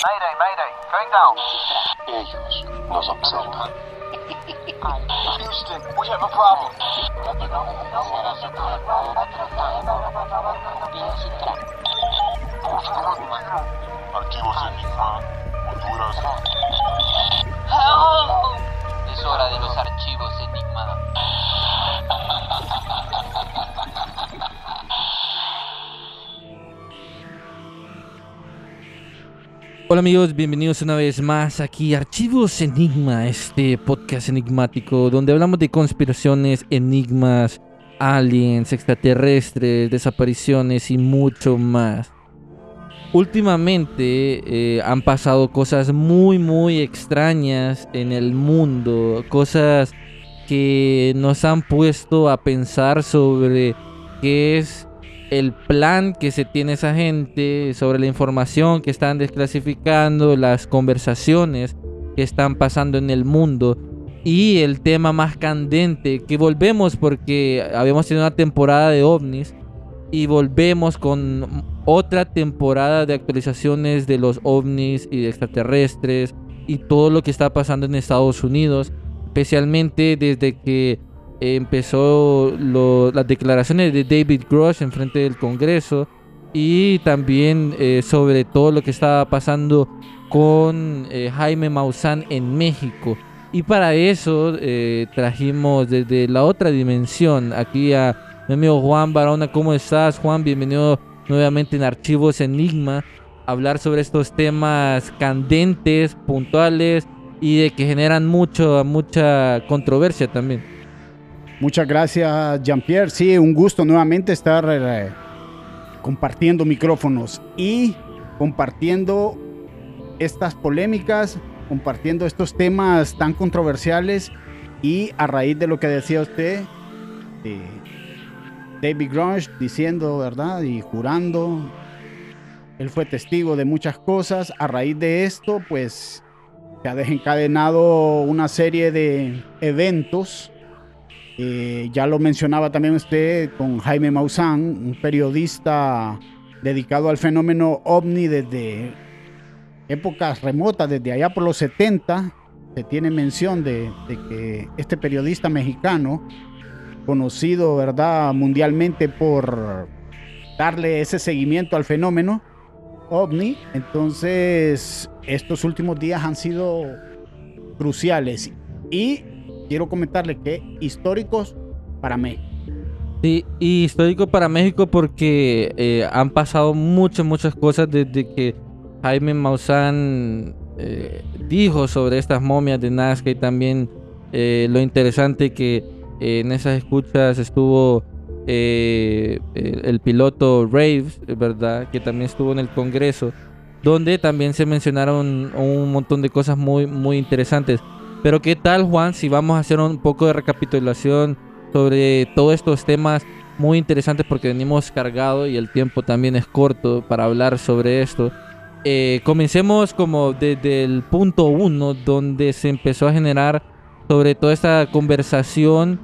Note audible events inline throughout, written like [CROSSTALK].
Mayday, mayday, going down. Ellos nos observan. Houston, we have a problem. Archivos Enigma, Honduras. Es hora de los archivos Hola amigos, bienvenidos una vez más aquí a Archivos Enigma, este podcast enigmático donde hablamos de conspiraciones, enigmas, aliens, extraterrestres, desapariciones y mucho más. Últimamente eh, han pasado cosas muy muy extrañas en el mundo, cosas que nos han puesto a pensar sobre qué es el plan que se tiene esa gente, sobre la información que están desclasificando, las conversaciones que están pasando en el mundo y el tema más candente que volvemos porque habíamos tenido una temporada de ovnis y volvemos con otra temporada de actualizaciones de los ovnis y de extraterrestres y todo lo que está pasando en Estados Unidos, especialmente desde que empezó las declaraciones de David Grosh en frente del Congreso y también eh, sobre todo lo que estaba pasando con eh, Jaime Maussan en México. Y para eso eh, trajimos desde la otra dimensión aquí a mi amigo Juan Barona. ¿Cómo estás, Juan? Bienvenido nuevamente en Archivos Enigma. a Hablar sobre estos temas candentes, puntuales y de que generan mucho, mucha controversia también. Muchas gracias, Jean-Pierre. Sí, un gusto nuevamente estar eh, compartiendo micrófonos y compartiendo estas polémicas, compartiendo estos temas tan controversiales y a raíz de lo que decía usted, David Grunge diciendo, ¿verdad? Y jurando, él fue testigo de muchas cosas. A raíz de esto, pues se ha desencadenado una serie de eventos eh, ya lo mencionaba también usted con Jaime Maussan, un periodista dedicado al fenómeno ovni desde épocas remotas, desde allá por los 70. Se tiene mención de, de que este periodista mexicano, conocido ¿verdad? mundialmente por darle ese seguimiento al fenómeno ovni, entonces estos últimos días han sido cruciales. Y quiero comentarle que históricos para México. Sí, y histórico para México porque eh, han pasado muchas, muchas cosas desde que Jaime Maussan eh, dijo sobre estas momias de Nazca y también eh, lo interesante que en esas escuchas estuvo el piloto Raves, ¿verdad? Que también estuvo en el Congreso, donde también se mencionaron un montón de cosas muy, muy interesantes. Pero qué tal Juan, si vamos a hacer un poco de recapitulación sobre todos estos temas muy interesantes porque venimos cargados y el tiempo también es corto para hablar sobre esto. Eh, comencemos como desde el punto uno donde se empezó a generar sobre toda esta conversación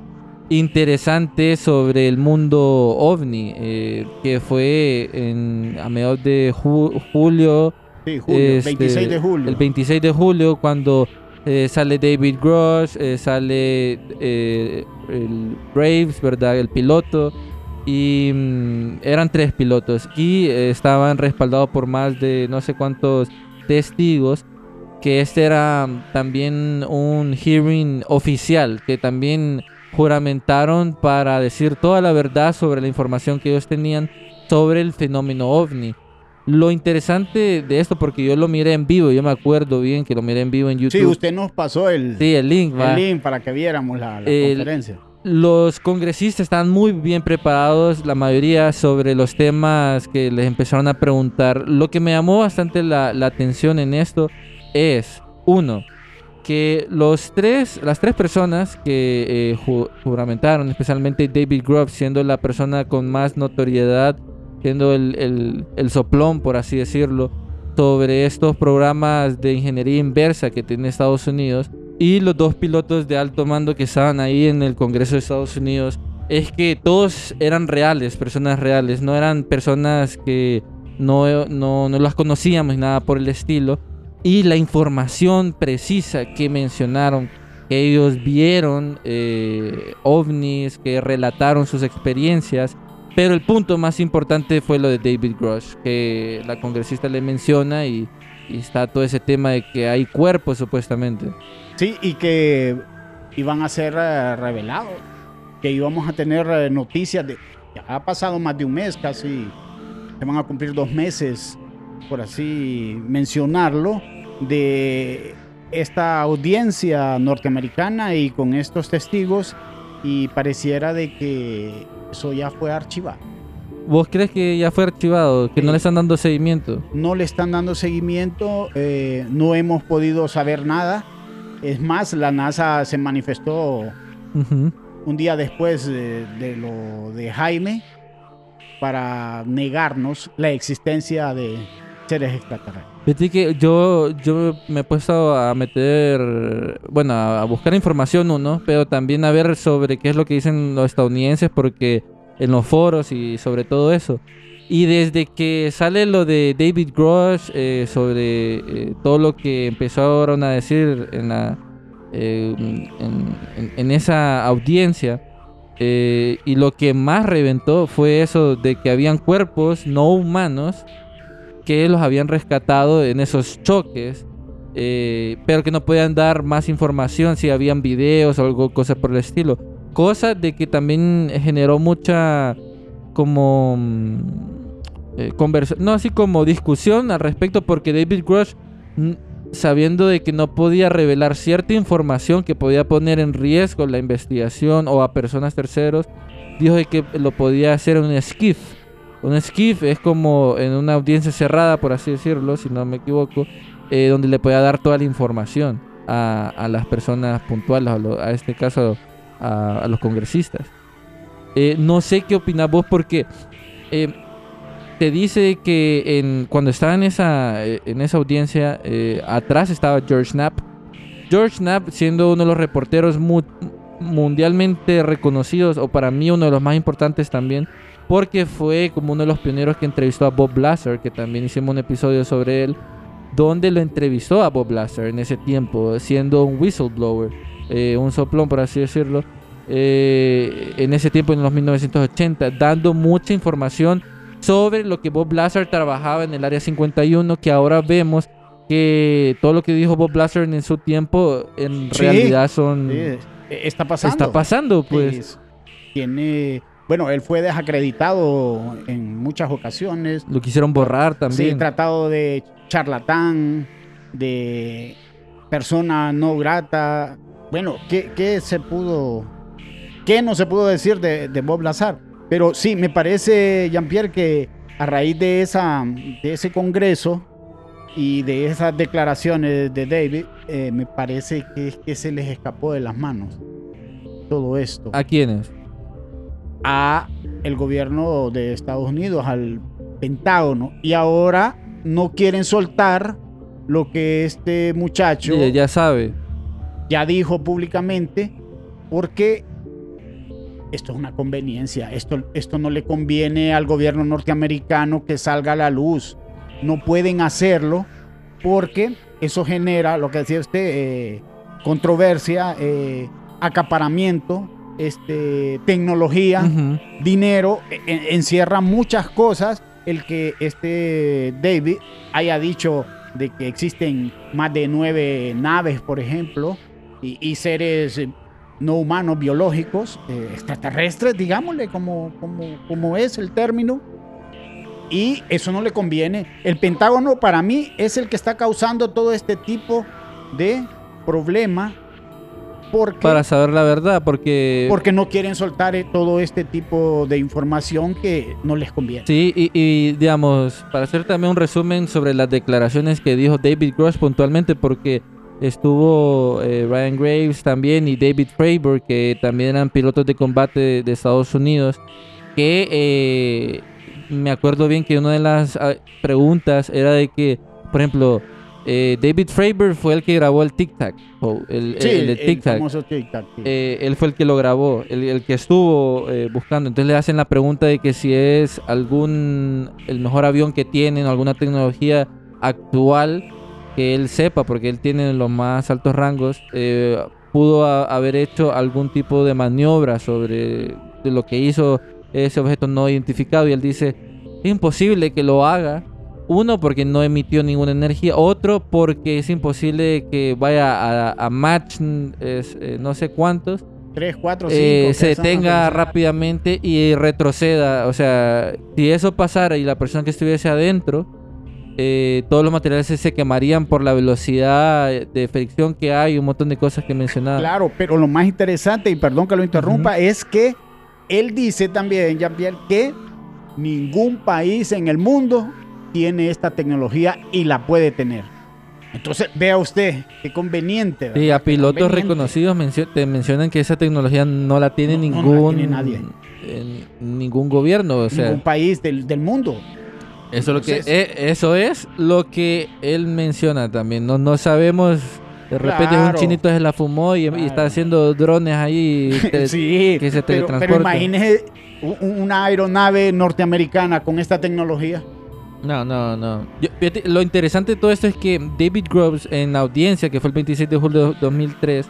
interesante sobre el mundo ovni eh, que fue en, a mediados de ju- julio Sí, julio, este, 26 de julio. El 26 de julio, cuando eh, sale David Gross, eh, sale eh, el Braves, ¿verdad? El piloto. Y mm, eran tres pilotos. Y estaban respaldados por más de no sé cuántos testigos. Que este era también un hearing oficial. Que también juramentaron para decir toda la verdad sobre la información que ellos tenían sobre el fenómeno ovni. Lo interesante de esto, porque yo lo miré en vivo, yo me acuerdo bien que lo miré en vivo en YouTube. Sí, usted nos pasó el, Sí, el link, el link para que viéramos la, la El- conferencia. Los congresistas están muy bien preparados, la mayoría sobre los temas que les empezaron a preguntar. Lo que me llamó bastante la, la atención en esto es, uno, que los tres, las tres personas que eh, ju- juramentaron, especialmente David Grubb, siendo la persona con más notoriedad, siendo el, el- el soplón, por así decirlo, sobre estos programas de ingeniería inversa que tiene Estados Unidos, y los dos pilotos de alto mando que estaban ahí en el Congreso de Estados Unidos, es que todos eran reales, personas reales, no eran personas que no, no, no las conocíamos nada por el estilo. Y la información precisa que mencionaron, que ellos vieron eh, ovnis, que relataron sus experiencias. Pero el punto más importante fue lo de David Grush, que la congresista le menciona y, y está todo ese tema de que hay cuerpos supuestamente. Sí, y que iban a ser eh, revelados, que íbamos a tener eh, noticias de... Ya ha pasado más de un mes, casi se van a cumplir dos meses, por así mencionarlo, de esta audiencia norteamericana y con estos testigos y pareciera de que eso ya fue archivado. ¿Vos crees que ya fue archivado? ¿Que no le están dando seguimiento? No le están dando seguimiento, eh, no hemos podido saber nada. Es más, la NASA se manifestó un día después de, de lo de Jaime para negarnos la existencia de seres extraterrestres. Fíjate que yo, yo me he puesto a meter, bueno, a buscar información uno, pero también a ver sobre qué es lo que dicen los estadounidenses, porque en los foros y sobre todo eso. Y desde que sale lo de David Grosh eh, sobre eh, todo lo que empezaron a decir en, la, eh, en, esa audiencia, y lo que más reventó fue eso de que habían cuerpos no humanos que los habían rescatado en esos choques, eh, pero que no podían dar más información si habían videos o algo, cosas por el estilo. Cosa de que también generó mucha como mm, eh, conversa- no así como discusión al respecto porque David Grush mm, sabiendo de que no podía revelar cierta información que podía poner en riesgo la investigación o a personas terceros dijo de que lo podía hacer en un skiff un skiff es como en una audiencia cerrada, por así decirlo, si no me equivoco, eh, donde le podía dar toda la información a, las personas puntuales, a, lo- a este caso a, los congresistas. Eh, no sé qué opinas vos porque eh, te dice que en, cuando estaba en esa, en esa audiencia, atrás estaba George Knapp. George Knapp siendo uno de los reporteros mu- mundialmente reconocidos, o para mí uno de los más importantes también, porque fue como uno de los pioneros que entrevistó a Bob Blaser, que también hicimos un episodio sobre él, donde lo entrevistó a Bob Blaser en ese tiempo, siendo un whistleblower, eh, un soplón por así decirlo, eh, en ese tiempo en los 1980, dando mucha información sobre lo que Bob Blaser trabajaba en el Área 51, que ahora vemos que todo lo que dijo Bob Blaser en su tiempo en Sí, realidad son... Sí, eh, está pasando. Está pasando, pues. Es- tiene, bueno, él fue desacreditado en muchas ocasiones. Lo quisieron borrar Sí, también. tratado de charlatán, de persona no grata. Bueno, ¿qué, qué se pudo, qué no se pudo decir de, de Bob Lazar? Pero sí, me parece, Jean-Pierre, que a raíz de, esa, de ese congreso y de esas declaraciones de David, eh, me parece que, es que se les escapó de las manos todo esto ¿A quiénes? A el gobierno de Estados Unidos, al Pentágono, y ahora no quieren soltar lo que este muchacho Sí, ya sabe. ya dijo públicamente, porque esto es una conveniencia, esto, esto no le conviene al gobierno norteamericano que salga a la luz, no pueden hacerlo porque eso genera, lo que decía usted, eh, controversia, eh, acaparamiento, este, tecnología dinero, e- e- encierra muchas cosas. El que este David haya dicho de que existen más de nueve naves, por ejemplo, y, y seres no humanos biológicos, eh, extraterrestres, digámosle como, como, como es el término. Y eso no le conviene. El Pentágono para mí es el que está causando todo este tipo de problema porque Para saber la verdad, porque... porque no quieren soltar eh, todo este tipo de información que no les conviene. Sí, y, y, digamos, para hacer también un resumen sobre las declaraciones que dijo David Grosh puntualmente, porque estuvo eh, Ryan Graves también y David Fravor, que también eran pilotos de combate de, de Estados Unidos, que eh, me acuerdo bien que una de las ah, preguntas era de que, por ejemplo, eh, David Fravor fue el que grabó el Tic Tac. el, Sí, el el, Tic Tac. famoso Tic Tac. sí. Eh, él fue el que lo grabó, el, el que estuvo eh, buscando. Entonces le hacen la pregunta de que si es algún el mejor avión que tienen, alguna tecnología actual que él sepa, porque él tiene los más altos rangos, eh, pudo a- haber hecho algún tipo de maniobra sobre de lo que hizo ese objeto no identificado. Y él dice, es imposible que lo haga. Uno, porque no emitió ninguna energía. Otro, porque es imposible que vaya a, es, eh, no sé cuántos, Tres, cuatro, cinco. eh, que se son detenga rápidamente y retroceda. O sea, si eso pasara y la persona que estuviese adentro, eh, todos los materiales se, quemarían por la velocidad de fricción que hay, un montón de cosas que mencionaba. Claro, pero lo más interesante, y perdón que lo interrumpa, es que él dice también, Jean-Pierre, que ningún país en el mundo tiene esta tecnología y la puede tener. Entonces, vea usted, qué conveniente. Sí, ¿verdad? a Qué pilotos reconocidos mencio- te mencionan que esa tecnología no la tiene No, no, no la ningún tiene nadie. ningún gobierno, o sea, Ningún país del, del mundo. eso es lo que eh, eso es lo que él menciona también. No no sabemos de repente un chinito se la fumó y, y está haciendo drones ahí [LAUGHS] sí, que se pero, pero teletransporten. imagínese una aeronave norteamericana con esta tecnología. No, no, no. Lo interesante de todo esto es que David Groves en audiencia, que fue el 26 de julio de 2003,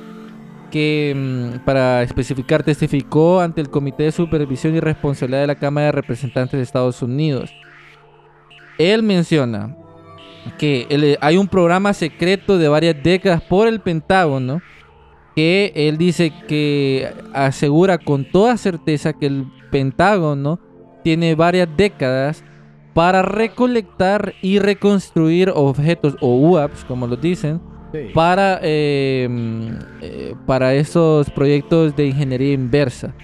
que mm, para especificar testificó ante el Comité de Supervisión y Responsabilidad de la Cámara de Representantes de Estados Unidos. Él menciona que hay un programa secreto de varias décadas por el Pentágono que él dice que asegura con toda certeza que el Pentágono tiene varias décadas para recolectar y reconstruir objetos o UAPs, como lo dicen, para, eh, mm, eh, para esos proyectos de ingeniería inversa.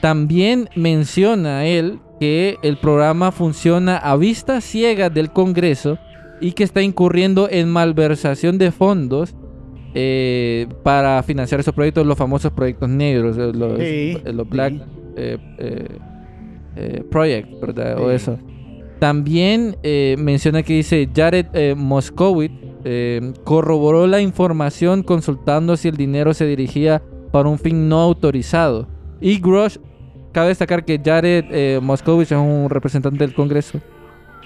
También menciona él que el programa funciona a vista ciega del Congreso y que está incurriendo en malversación de fondos eh, para financiar esos proyectos, los famosos proyectos negros, eh, los, Sí, los Black sí. Project, ¿verdad? O eso. También eh, menciona que dice Jared eh, Moskowitz eh, corroboró la información consultando si el dinero se dirigía para un fin no autorizado. Y Grosh, cabe destacar que Jared eh, Moskowitz es un representante del Congreso.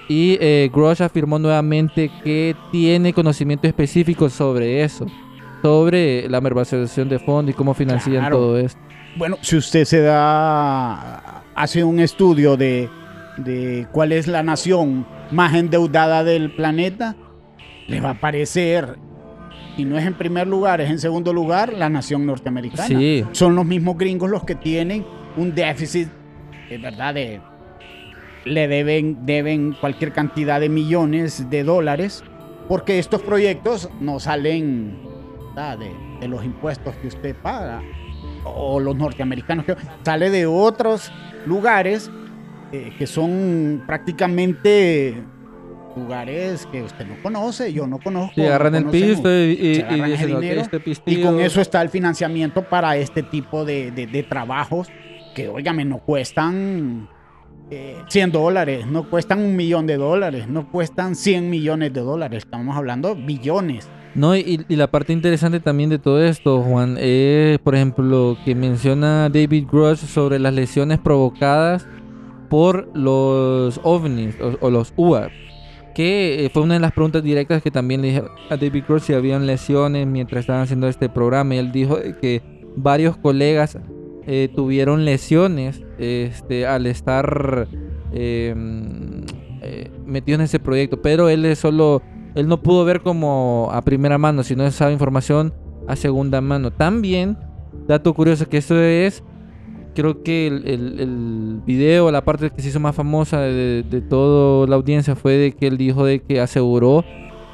Y Grosh afirmó nuevamente que tiene conocimiento específico sobre eso, sobre la malversación de fondos y cómo financian Claro. todo esto. Bueno, si usted se da, hace un estudio de, de cuál es la nación más endeudada del planeta, le va a aparecer, y no es en primer lugar, es en segundo lugar, la nación norteamericana. Sí. Son los mismos gringos los que tienen un déficit, de verdad, de, le deben, deben cualquier cantidad de millones de dólares, porque estos proyectos no salen de, de los impuestos que usted paga o los norteamericanos, que sale de otros lugares eh, que son prácticamente lugares que usted no conoce, yo no conozco. No agarran el conocemos. pisto y, y- Se y dicen, "Ok, dinero este Y pistillo". con eso está el financiamiento para este tipo de, de- de trabajos que, óigame, no cuestan eh, 100 dólares, no cuestan un millón de dólares, no cuestan 100 millones de dólares, estamos hablando billones. No, y, y la parte interesante también de todo esto, Juan, es, por ejemplo, que menciona David Grosh sobre las lesiones provocadas por los ovnis o, los UAP. Que eh, fue una de las preguntas directas que también le dije a David Grosh si habían lesiones mientras estaban haciendo este programa. Y él dijo que varios colegas eh, tuvieron lesiones este, al estar eh, eh, metidos en ese proyecto. Pero él solo él no pudo ver como a primera mano, sino esa información a segunda mano. También, dato curioso, que esto es, creo que el, el- el video, la parte que se hizo más famosa de, de toda la audiencia fue de que él dijo de que aseguró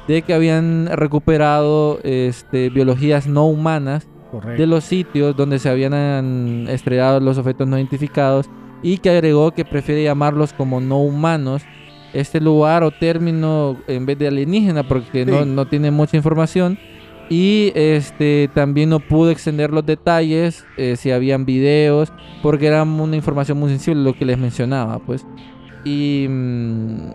de que habían recuperado este, biologías no humanas de los sitios donde se habían estrellado los objetos no identificados y que agregó que prefiere llamarlos como no humanos este lugar o término en vez de alienígena porque no, Sí. no tiene mucha información y este también no pudo extender los detalles eh, si habían videos porque era una información muy sensible lo que les mencionaba pues y mm,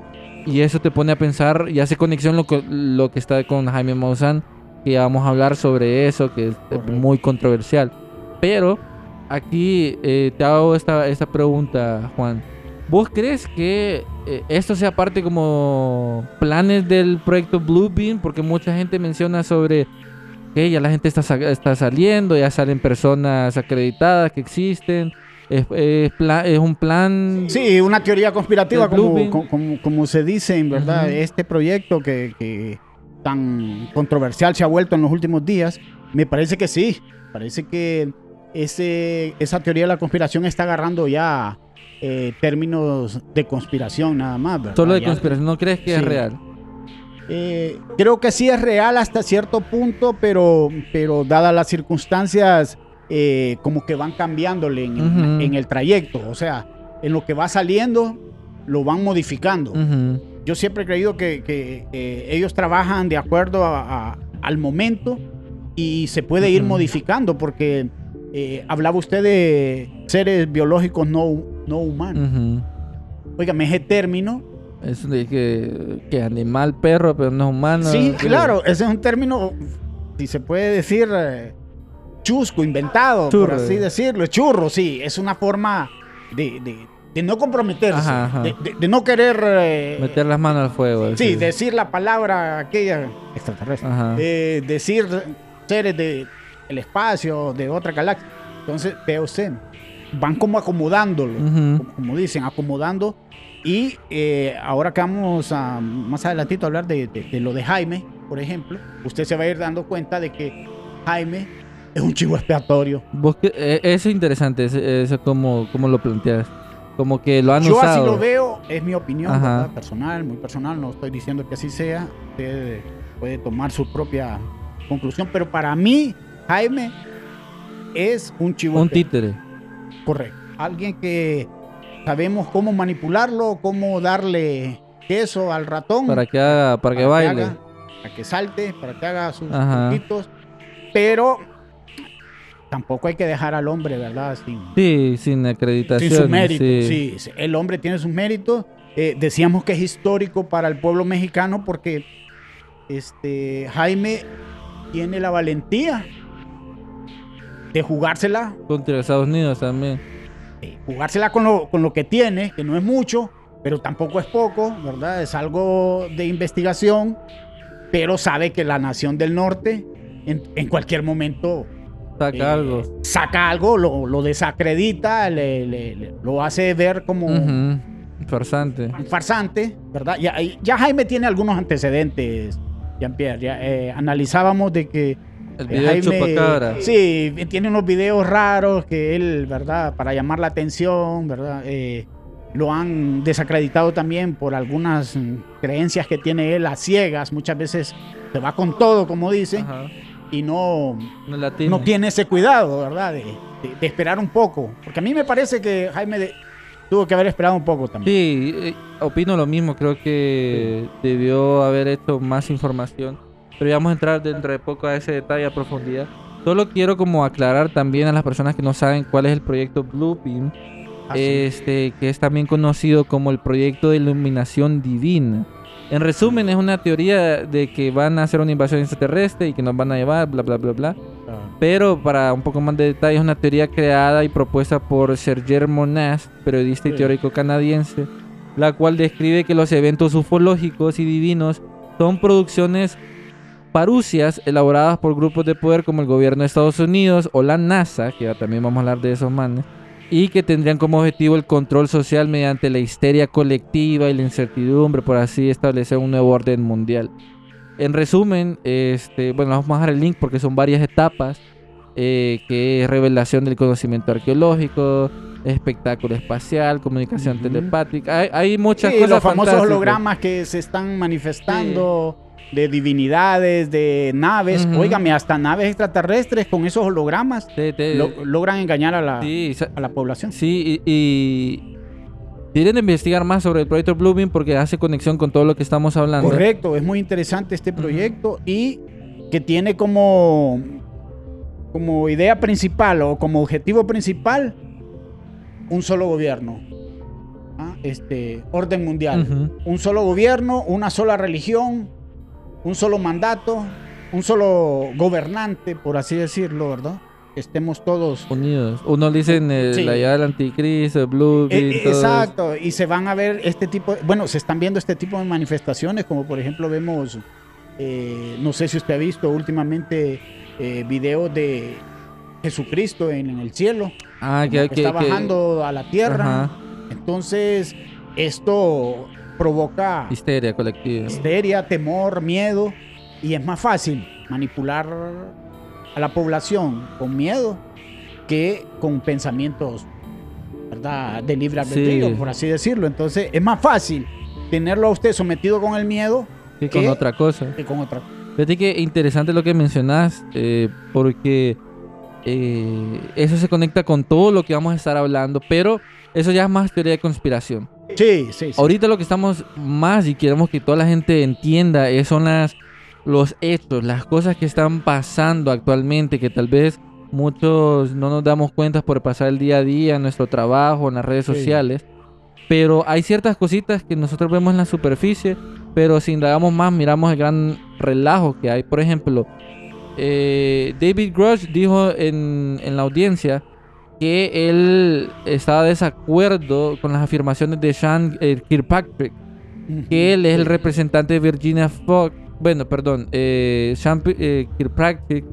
y eso te pone a pensar y hace conexión lo que, lo que está con Jaime Maussan, que vamos a hablar sobre eso, que es Correcto. muy controversial. Pero aquí eh, te hago esta, esta pregunta, Juan. ¿Vos crees que eh, esto sea parte como planes del proyecto Bluebeam? Porque mucha gente menciona sobre ya la gente está, está saliendo, ya salen personas acreditadas que existen. Es, es pla- es un plan... Sí, una teoría conspirativa, como, como, se dice, en verdad. Este proyecto que, que tan controversial se ha vuelto en los últimos días, me parece que sí. Parece que ese, esa teoría de la conspiración está agarrando ya eh, términos de conspiración nada más. ¿verdad? Solo de Ya- conspiración, ¿no crees que es real? Eh, creo que sí es real hasta cierto punto, pero, pero dadas las circunstancias, eh, como que van cambiándole en, el- Ujú. en el trayecto. O sea, en lo que va saliendo, lo van modificando. Ujú. Yo siempre he creído que, que, eh, ellos trabajan de acuerdo a- a- al momento y se puede ir Ujú. modificando, porque eh, hablaba usted de seres biológicos no, no humanos. Óigame, ese término Es de que, que animal, perro, pero no es humano. Sí, claro, ese es un término, si se puede decir, eh, chusco, inventado, Churro. por así decirlo. Churro, sí, es una forma de, de- de no comprometerse, Ajá, ajá. De, de- no querer, eh, Meter las manos al fuego. sí, decir la palabra aquella extraterrestre, eh, decir seres del espacio, de otra galaxia. Entonces, vea usted, van como acomodándolo Ujú. como, como dicen, acomodando. Y eh, ahora que vamos a más adelantito a hablar de, de- de lo de Jaime, por ejemplo, usted se va a ir dando cuenta de que Jaime es un chivo expiatorio. Eh, eso es interesante, eso como, como lo planteas. Como que lo han Yo usado. así lo veo, es mi opinión personal, muy personal, no estoy diciendo que así sea, usted puede tomar su propia conclusión, pero para mí Jaime es un chivo Un títere. Correcto. Alguien que sabemos cómo manipularlo, cómo darle queso al ratón. Para que haga, para que baile. haga, para que salte, para que haga sus truquitos. Pero tampoco hay que dejar al hombre, ¿verdad? Sin, Sí, sin acreditación. sin su mérito. sí. Sí, sí, el hombre tiene sus méritos. Eh, decíamos que es histórico para el pueblo mexicano porque este, Jaime tiene la valentía de jugársela Contra Estados Unidos también. Eh, jugársela con lo, con lo que tiene, que no es mucho, pero tampoco es poco, ¿verdad? Es algo de investigación, pero sabe que la nación del norte en, en cualquier momento Saca eh, algo. saca algo, lo, lo desacredita, le- le- le- lo hace ver como Ujú. Farsante. farsante, ¿verdad? Ya, ya Jaime tiene algunos antecedentes, Jean-Pierre. Ya, eh, analizábamos de que El eh, video del chupacabra. Sí, tiene unos videos raros que él, ¿verdad? Para llamar la atención, ¿verdad? Eh, lo han desacreditado también por algunas mm, creencias que tiene él a ciegas. Muchas veces se va con todo, como dice, Ajá. y no, No tiene. no tiene ese cuidado, ¿verdad? De, de- de esperar un poco. Porque a mí me parece que Jaime de- tuvo que haber esperado un poco también. Sí, eh, opino lo mismo. Creo que debió haber hecho más información. Pero ya vamos a entrar dentro de poco a ese detalle a profundidad. Solo quiero como aclarar también a las personas que no saben cuál es el proyecto Bluebeam. Así. este, que es también conocido como el proyecto de iluminación divina. En resumen, es una teoría de que van a hacer una invasión extraterrestre y que nos van a llevar, bla, bla, bla, bla. Ah, Pero para un poco más de detalle, es una teoría creada y propuesta por Serge Monast, periodista y Sí. teórico canadiense, la cual describe que los eventos ufológicos y divinos son producciones parucias elaboradas por grupos de poder como el gobierno de Estados Unidos o la NASA, que ya también vamos a hablar de esos manes, y que tendrían como objetivo el control social mediante la histeria colectiva y la incertidumbre, por así establecer un nuevo orden mundial. En resumen, este, bueno, vamos a dejar el link porque son varias etapas, eh, que es revelación del conocimiento arqueológico, espectáculo espacial, comunicación Ujú. telepática, hay, hay muchas Sí, cosas los famosos fantásticas. hologramas que se están manifestando de divinidades, de naves. Óigame, hasta naves extraterrestres con esos hologramas Te- te- lo- logran engañar a la, sí, a la población. Sí, y, y tienen investigar más sobre el proyecto Bluebeam porque hace conexión con todo lo que estamos hablando. Correcto, es muy interesante este proyecto y que tiene como, como idea principal o como objetivo principal un solo gobierno. ¿ah? este, orden mundial. Un solo gobierno, una sola religión, un solo mandato, un solo gobernante, por así decirlo, ¿verdad? Que estemos todos Unidos. Uno dicen Sí. la llegada del anticristo, el Blue Eh, eso. Exacto, y se van a ver este tipo, de- bueno, se están viendo este tipo de manifestaciones, como por ejemplo vemos, eh, no sé si usted ha visto últimamente eh, videos de Jesucristo en, en el cielo, Ah, que, que está que- bajando a la tierra. Ajá. Entonces, esto provoca Histeria colectiva. histeria, temor, miedo, y es más fácil manipular a la población con miedo que con pensamientos ¿verdad? de libre albedrío, Sí. por así decirlo. Entonces, es más fácil tenerlo a usted sometido con el miedo Que con ¿Qué? otra cosa. que con otra. Fíjate que interesante lo que mencionas, eh, porque eh, eso se conecta con todo lo que vamos a estar hablando, pero eso ya es más teoría de conspiración. Sí, sí, sí. Ahorita lo que estamos más y queremos que toda la gente entienda es, son las, los hechos, las cosas que están pasando actualmente, que tal vez muchos no nos damos cuenta por pasar el día a día en nuestro trabajo, en las redes Sí. sociales. Pero hay ciertas cositas que nosotros vemos en la superficie, pero si indagamos más, miramos el gran relajo que hay. Por ejemplo, eh, David Grush dijo en, en la audiencia que él estaba de desacuerdo con las afirmaciones de Sean eh, Kirkpatrick, que él es el representante de Virginia Fox. Bueno, perdón, eh, Sean Pi- eh, Kirkpatrick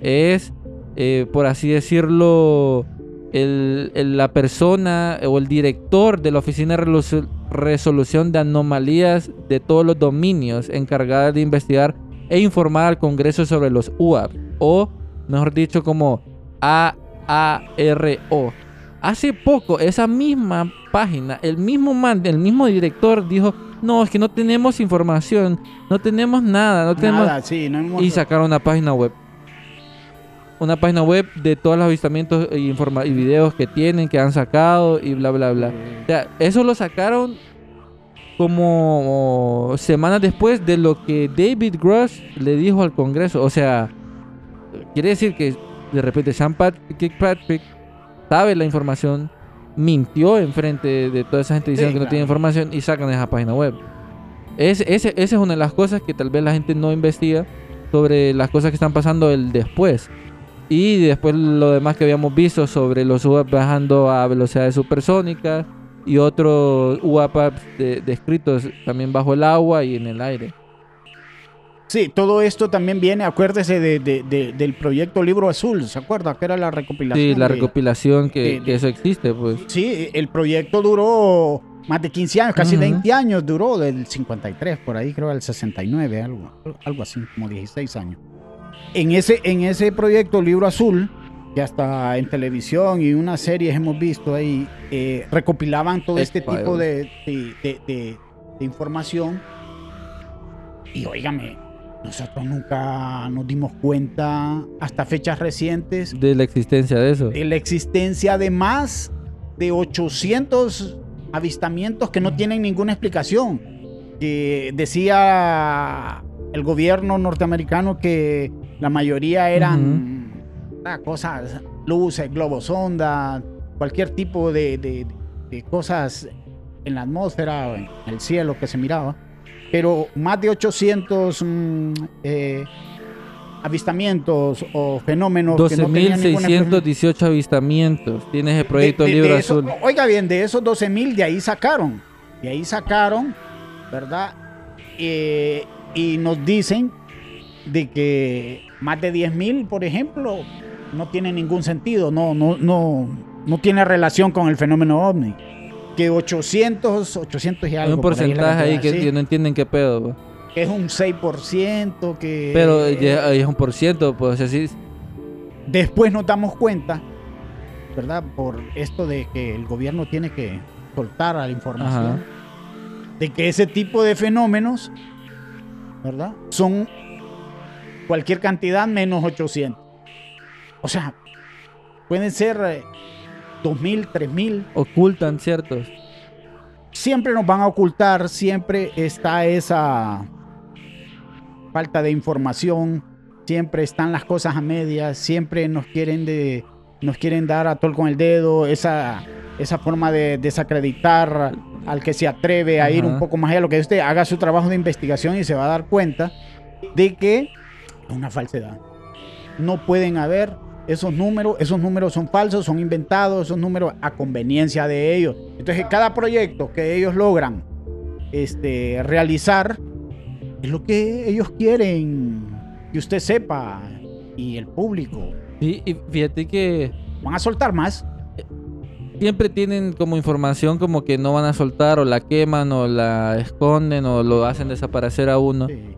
es, eh, por así decirlo, el- el- la persona o el director de la Oficina de Resolu- Resolución de Anomalías de todos los dominios encargada de investigar e informar al Congreso sobre los UAP, o mejor dicho, como AARO. Hace poco, esa misma página, el mismo man, el mismo director dijo, no, es que no tenemos información, no tenemos nada, no tenemos... Nada, sí, no hemos- Y sacaron una página web. Una página web de todos los avistamientos y, informa y videos que tienen, que han sacado y bla, bla, bla. O sea, eso lo sacaron como semanas después de lo que David Gross le dijo al Congreso. O sea, quiere decir que de repente Sean Pat Kirkpatrick sabe la información, mintió enfrente de, toda esa gente diciendo Sí, que no claro. tiene información y sacan esa página web. Es, ese, esa es una de las cosas que tal vez la gente no investiga sobre las cosas que están pasando el después. Y después lo demás que habíamos visto sobre los UAP bajando a velocidades supersónicas y otros UAP de- descritos también bajo el agua y en el aire. Sí, todo esto también viene, acuérdese de- de- de- del proyecto Libro Azul, ¿se acuerda? Que era la recopilación. Sí, la recopilación que, que eso existe, pues. Sí, el proyecto duró más de 15 años, casi Ujú. 20 años duró, del 53 por ahí, creo, al 69, algo, algo así, como 16 años. En ese, en ese proyecto Libro Azul, que hasta en televisión y unas series hemos visto ahí, eh, recopilaban todo este tipo de, de- de- de- de información. Y óigame, nosotros nunca nos dimos cuenta, hasta fechas recientes, De la existencia de eso. de la existencia de más de 800 avistamientos que no tienen ninguna explicación. Que decía el gobierno norteamericano que la mayoría eran cosas, luces, globos sonda, cualquier tipo de, de- de cosas en la atmósfera o en el cielo que se miraba. Pero más de 800 mm, eh, avistamientos o fenómenos que no tenían ninguna explicación. 12.618 avistamientos. Tienes el proyecto De- de- Libro de eso- Azul. Oiga bien, de esos 12 mil, de ahí sacaron. De ahí sacaron, ¿verdad? Eh, y nos dicen de que más de 10 mil, por ejemplo, no tiene ningún sentido, no, no, no, no tiene relación con el fenómeno ovni. Que 800, 800 y Hay algo. un ahí es la porcentaje ahí que, no entienden qué pedo. pues. que es un 6%, que... Pero ya es un por ciento, pues así. Después nos damos cuenta, ¿verdad? Por esto de que el gobierno tiene que soltar la información, Ajá. de que ese tipo de fenómenos, ¿verdad? Son cualquier cantidad menos 800. O sea, pueden ser eh, 2.000, 3.000. Ocultan ciertos. Siempre nos van a ocultar, siempre está esa falta de información, siempre están las cosas a medias, siempre nos quieren de nos quieren dar a tol con el dedo, esa esa forma de desacreditar al que se atreve a ir un poco más allá, lo que usted haga su trabajo de investigación y se va a dar cuenta de que es una falsedad. No pueden haber esos números, esos números son falsos, son inventados, esos números a conveniencia de ellos. Entonces, cada proyecto que ellos logran este, realizar es lo que ellos quieren que usted sepa y el público. Sí, y fíjate que Van a soltar más. siempre tienen como información como que no van a soltar o la queman o la esconden o lo hacen desaparecer a uno. Sí.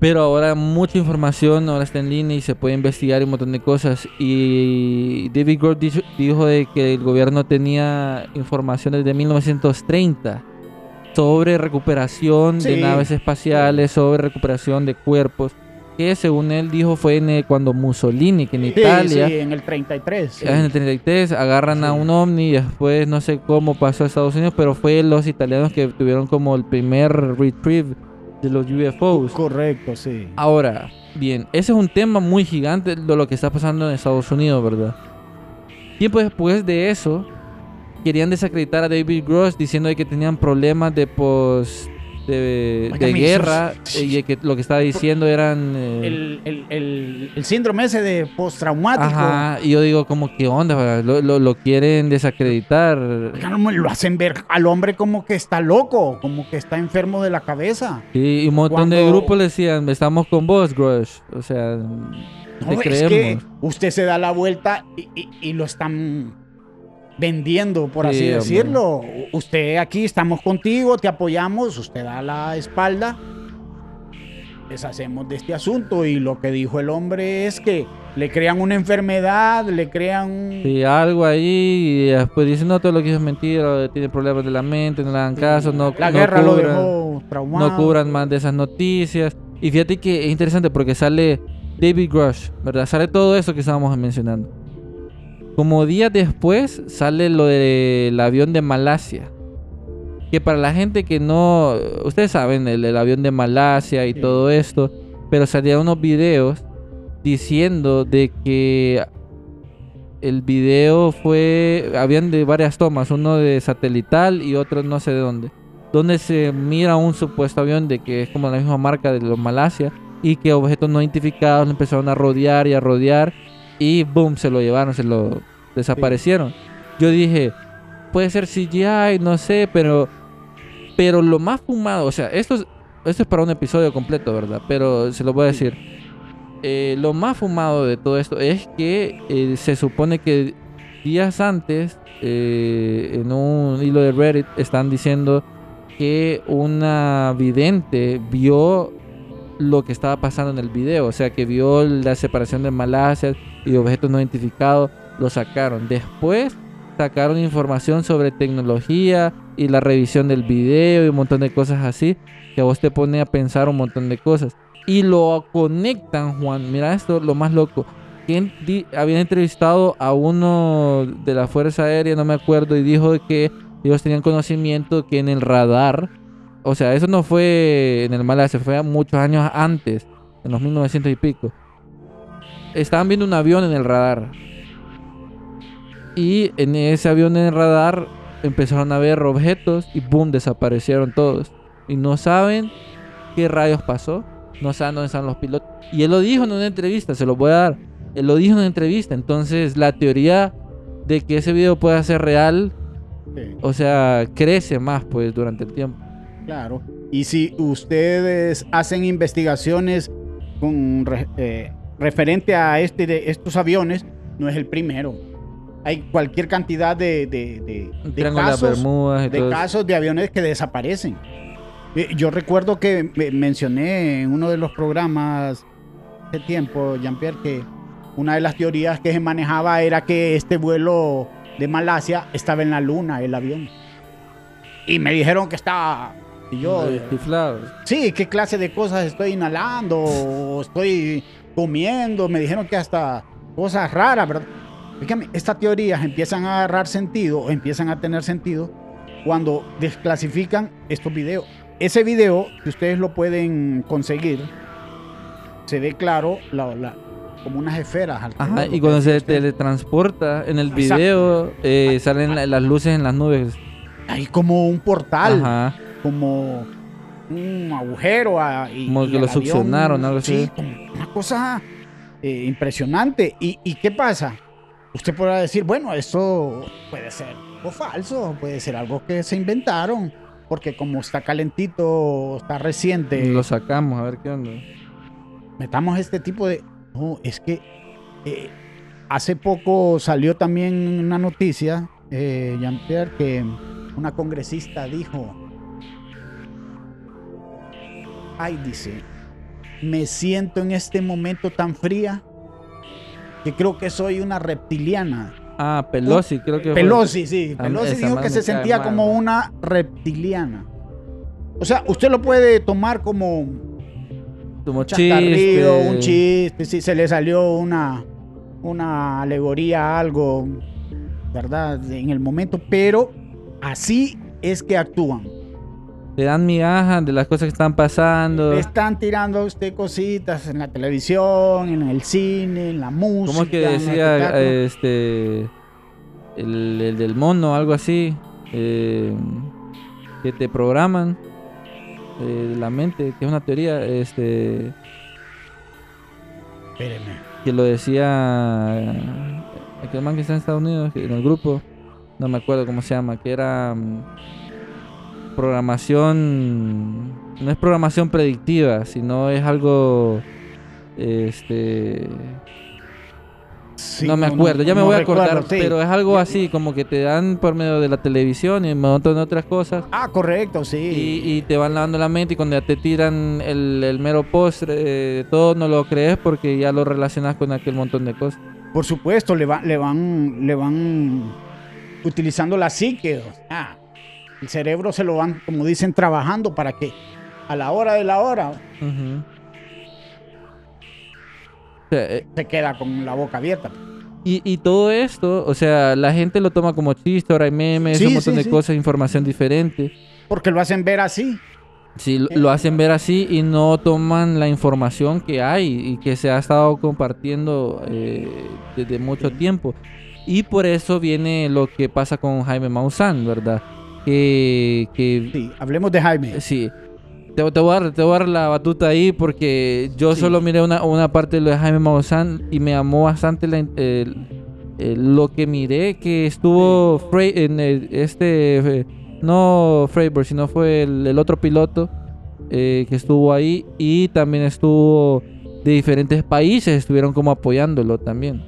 Pero ahora mucha información ahora está en línea y se puede investigar un montón de cosas. Y David Gore dijo, dijo de que el gobierno tenía información desde 1930 sobre recuperación de Sí. naves espaciales, sobre recuperación de cuerpos, que según él dijo fue en, eh, cuando Mussolini, que en Sí, Italia, sí, en el 33. sí. en el 33, agarran a un ovni y después no sé cómo pasó a Estados Unidos, pero fue los italianos que tuvieron como el primer retrieve de los UFOs. Correcto, sí. Ahora, bien, ese es un tema muy gigante de lo que está pasando en Estados Unidos, ¿verdad? Tiempo después de eso, querían desacreditar a David Gross diciendo de que tenían problemas de pos de, guerra es- y que lo que estaba diciendo eran eh, El, el- el- el síndrome ese de postraumático. ajá, y yo digo como qué onda, lo, lo, lo quieren desacreditar. Lo hacen ver al hombre como que está loco, como que está enfermo de la cabeza. Sí, y un montón de grupos le decían, estamos con vos, Gross. O sea, No, te es creemos. que usted se da la vuelta y, y- y lo están vendiendo, por así Sí, hombre. decirlo. Usted aquí estamos contigo, te apoyamos, usted da la espalda. Deshacemos de este asunto y lo que dijo el hombre es que le crean una enfermedad, le crean... Sí, algo ahí y después dicen, no, todo lo que es mentira, tiene problemas de la mente, no le hagan caso, no, la no guerra lo cubran, dejó traumado. no cubran más de esas noticias. Y fíjate que es interesante porque sale David Grush, ¿verdad? Sale todo eso que estábamos mencionando. Como días después sale lo del avión de Malasia. Que para la gente que no... Ustedes saben, el, el avión de Malasia y Sí. todo esto. Pero salían unos videos diciendo de que el video fue... Habían de varias tomas. Uno de satelital y otro no sé de dónde. Donde se mira un supuesto avión de que es como la misma marca de los Malasia. Y que objetos no identificados lo empezaron a rodear y a rodear. Y boom, se lo llevaron, se lo desaparecieron. Yo dije, puede ser CGI, no sé, pero pero lo más fumado, o sea, esto es, esto es para un episodio completo, ¿verdad? Pero se lo voy a decir. Eh, lo más fumado de todo esto es que eh, se supone que días antes, eh, en un hilo de Reddit, están diciendo que una vidente vio lo que estaba pasando en el video, o sea, que vio la separación de Malasia y objetos no identificados, lo sacaron. Después sacaron información sobre tecnología y la revisión del video y un montón de cosas así, que vos te pone a pensar un montón de cosas. Y lo conectan, Juan, mira esto, lo más loco. Que habían entrevistado a uno de la Fuerza Aérea, no me acuerdo, y dijo que ellos tenían conocimiento que en el radar, o sea, eso no fue en el Malasia, fue muchos años antes, en los 1900 y pico. Estaban viendo un avión en el radar. Y en ese avión en el radar empezaron a ver objetos y boom, desaparecieron todos. Y no saben qué rayos pasó. No saben dónde están los pilotos. Y él lo dijo en una entrevista, se lo voy a dar. Él lo dijo en una entrevista. Entonces la teoría de que ese video pueda ser real, Sí, o sea, crece más pues durante el tiempo. claro. Y si ustedes hacen investigaciones con eh, referente a este de estos aviones, no es el primero. Hay cualquier cantidad de, de- de- de casos de casos de aviones que desaparecen. Eh, Yo recuerdo que me- mencioné en uno de los programas hace tiempo, Jean-Pierre, que una de las teorías que se manejaba era que este vuelo de Malasia estaba en la luna, el avión. Y me dijeron que estaba... Y yo, sí, ¿qué clase de cosas estoy inhalando? O estoy comiendo. Me dijeron que hasta cosas raras, ¿verdad? Fíjame, estas teorías empiezan a agarrar sentido o empiezan a tener sentido cuando desclasifican estos videos. Ese video, que ustedes lo pueden conseguir, se ve claro la, la- como unas esferas. Ajá, y cuando se usted. teletransporta en el video, eh, salen la- las luces en las nubes. hay como un portal, Ajá. como un agujero. ah, y- Como y que lo succionaron, algo así. Sí, una cosa eh, impresionante. ¿Y, ¿Y qué pasa? Usted podrá decir, bueno, esto puede ser algo falso, puede ser algo que se inventaron, porque como está calentito, está reciente, Lo sacamos, a ver qué onda. metamos este tipo de... No, es que eh, hace poco salió también una noticia, eh, Jean-Pierre, que una congresista dijo, ay, dice, me siento en este momento tan fría que creo que soy una reptiliana. Ah, Pelosi, creo que fue. Pelosi, sí. A- Pelosi esa dijo que se sentía mal, como una reptiliana. O sea, usted lo puede tomar como Como chiste. un chiste, si se le salió una, una alegoría a algo, ¿verdad? En el momento, pero así es que actúan. Te dan migajas de las cosas que están pasando. Le están tirando a usted cositas en la televisión, en el cine, en la música. ¿Cómo es que decía este el, el del mono, algo así? eh, que te programan eh, la mente, que es una teoría, este Espéreme. que lo decía eh, aquel man que está en Estados Unidos, en el grupo, no me acuerdo cómo se llama, que era mm, programación, no es programación predictiva, sino es algo, este, Sí, no me acuerdo, ya me voy a acordar, sí. pero es algo así, como que te dan por medio de la televisión y un montón de otras cosas. Ah, correcto, sí. Y, y te van lavando la mente y cuando ya te tiran el, el mero postre, eh, todo no lo crees porque ya lo relacionas con aquel montón de cosas. Por supuesto, le, va- le van, le van utilizando la psique. sea, el cerebro se lo van, como dicen, trabajando para que a la hora de la hora sea, eh, se queda con la boca abierta. y, y todo esto, o sea, la gente lo toma como chiste, ahora hay memes, Sí, un montón sí, de sí. cosas, información diferente. Porque lo hacen ver así. Sí, lo- lo hacen ver así y no toman la información que hay y que se ha estado compartiendo eh, desde mucho tiempo. Y por eso viene lo que pasa con Jaime Maussan, ¿verdad? Que, que Sí, hablemos de Jaime. Sí. Te, te voy a dar, te voy a dar la batuta ahí porque yo Sí. solo miré una, una parte de lo de Jaime Maussan y me llamó bastante la lo que miré que estuvo Frey- en el- este eh, no Freiburg sino fue el, el otro piloto eh, que estuvo ahí y también estuvo de diferentes países estuvieron como apoyándolo también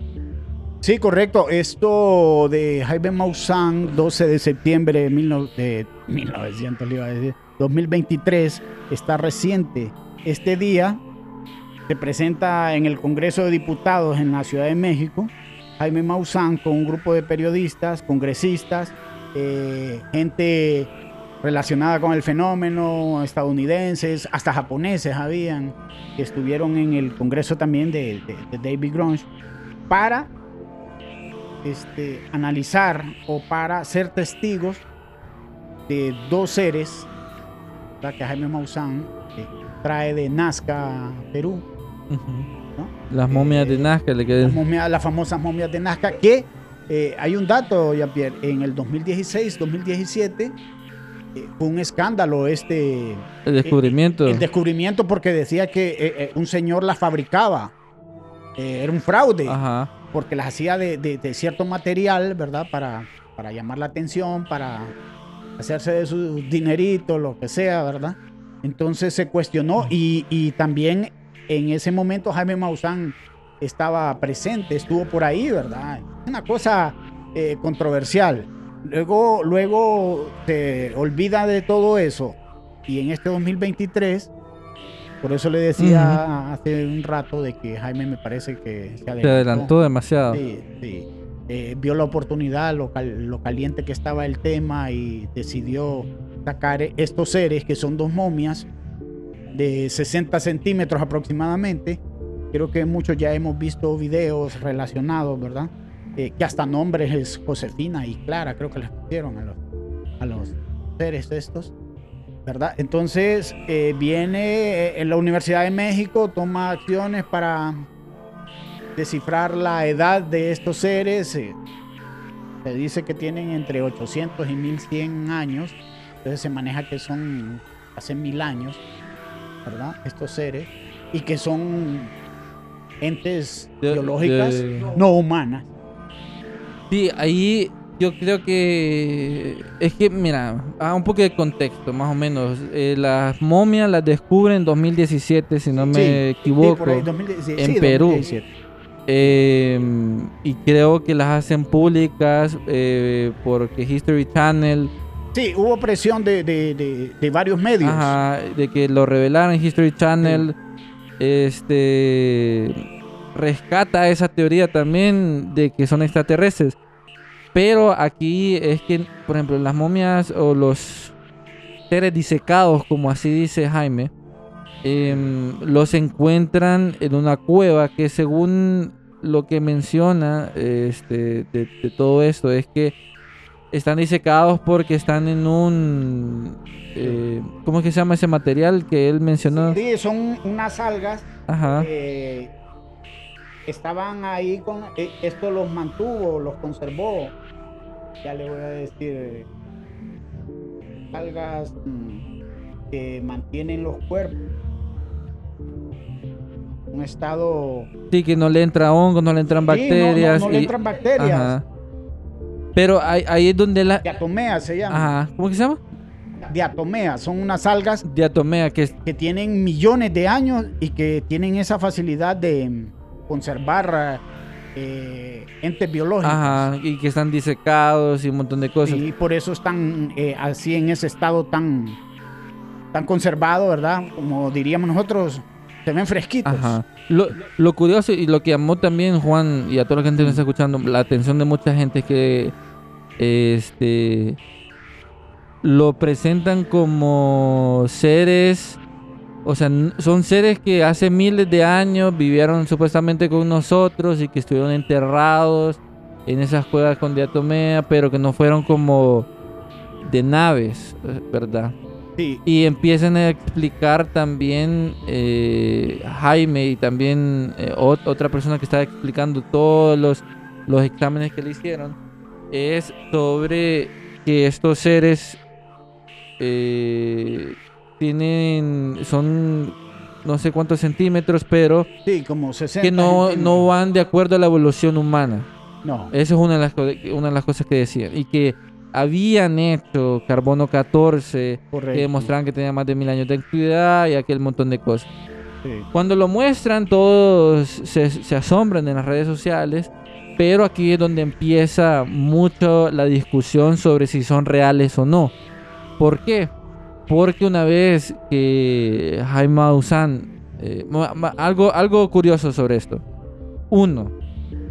Sí, correcto. Esto de Jaime Maussan, 12 de septiembre de, 19 de 1900, le iba a decir, 2023, está reciente. Este día se presenta en el Congreso de Diputados en la Ciudad de México. Jaime Maussan con un grupo de periodistas, congresistas, eh, gente relacionada con el fenómeno, estadounidenses, hasta japoneses habían, que estuvieron en el Congreso también de, de- David Grunge, para este, analizar o para ser testigos de dos seres ¿verdad? que Jaime Maussan eh, trae de Nazca, Perú, ¿no? las momias de Eh, Nazca le las, quedé momias- las famosas momias de Nazca, que eh, hay un dato, Jean-Pierre, en el 2016, 2017, eh, fue un escándalo este, el descubrimiento. el descubrimiento porque decía que eh, eh, un señor las fabricaba, Eh, era un fraude. Ajá porque las hacía de, de- de cierto material, ¿verdad? Para, para llamar la atención, para hacerse de su dinerito, lo que sea, ¿verdad? Entonces se cuestionó y, y también en ese momento Jaime Maussan estaba presente, estuvo por ahí, ¿verdad? Una cosa eh, controversial. Luego, luego se olvida de todo eso y en este 2023, por eso le decía hace un rato de que Jaime me parece que se adelantó. se adelantó demasiado Sí, sí. Eh, vio la oportunidad, lo, cal- lo caliente que estaba el tema y decidió sacar estos seres que son dos momias de 60 centímetros aproximadamente. Creo que muchos ya hemos visto videos relacionados, ¿verdad? Eh, que hasta nombres es Josefina y Clara, creo que les pusieron a los, a los seres estos. ¿Verdad? Entonces eh, viene eh, en la Universidad de México, toma acciones para descifrar la edad de estos seres. eh, Se dice que tienen entre 800 y 1100 años. Entonces se maneja que son hace mil años, ¿verdad? Estos seres. Y que son entes De- biológicas de- no humanas. Sí, ahí yo creo que es que, mira, ah, un poco de contexto, más o menos. Eh, las momias las descubren en 2017, si no me equivoco. Sí, por ahí, 2017, en sí, Perú. 2017. Eh, y creo que las hacen públicas eh, porque History Channel, Sí, hubo presión de, de- de- de varios medios. ajá, de que lo revelaran History Channel, este rescata esa teoría también de que son extraterrestres. Pero aquí es que, por ejemplo, las momias o los seres disecados, como así dice Jaime, em, los encuentran en una cueva que según lo que menciona este, de, de todo esto es que están disecados porque están en un... eh, ¿Cómo es que se llama ese material que él mencionó? Sí, son unas algas Ajá. eh, estaban ahí con esto los mantuvo, los conservó. Ya le voy a decir algas mm, que mantienen los cuerpos. Un estado Sí, que no le entra hongo, no le entran Sí, no- no- bacterias. no, le entran bacterias. Ajá. Pero ahí, ahí es donde la... Diatomea se llama. Ajá. ¿Cómo que se llama? Diatomea, son unas algas Diatomea, que es... que tienen millones de años y que tienen esa facilidad de conservar eh, entes biológicos. Ajá, y que están disecados y un montón de cosas. Y por eso están eh, así en ese estado tan, tan conservado, ¿verdad? Como diríamos nosotros, se ven fresquitos. Ajá. Lo, lo curioso y lo que llamó también Juan y a toda la gente que nos está escuchando la atención de mucha gente es que este lo presentan como seres, o sea, son seres que hace miles de años vivieron supuestamente con nosotros y que estuvieron enterrados en esas cuevas con diatomea, pero que no fueron como de naves, eh, ¿verdad? Sí, Y empiezan a explicar también eh, Jaime y también eh, ot- otra persona que estaba explicando todos los, los exámenes que le hicieron, es sobre que estos seres eh, tienen, son no sé cuántos centímetros, pero sí, como 60. que no, no van de acuerdo a la evolución humana. No. Eso es una de las, una de las cosas que decían. Y que habían hecho carbono 14 correcto. que demostraban que tenía más de mil años de actividad y aquel montón de cosas. Sí. Cuando lo muestran, todos se, se asombran en las redes sociales, pero aquí es donde empieza mucho la discusión sobre si son reales o no. ¿Por qué? Porque una vez que Jaime Maussan, eh, algo, algo curioso sobre esto. Uno,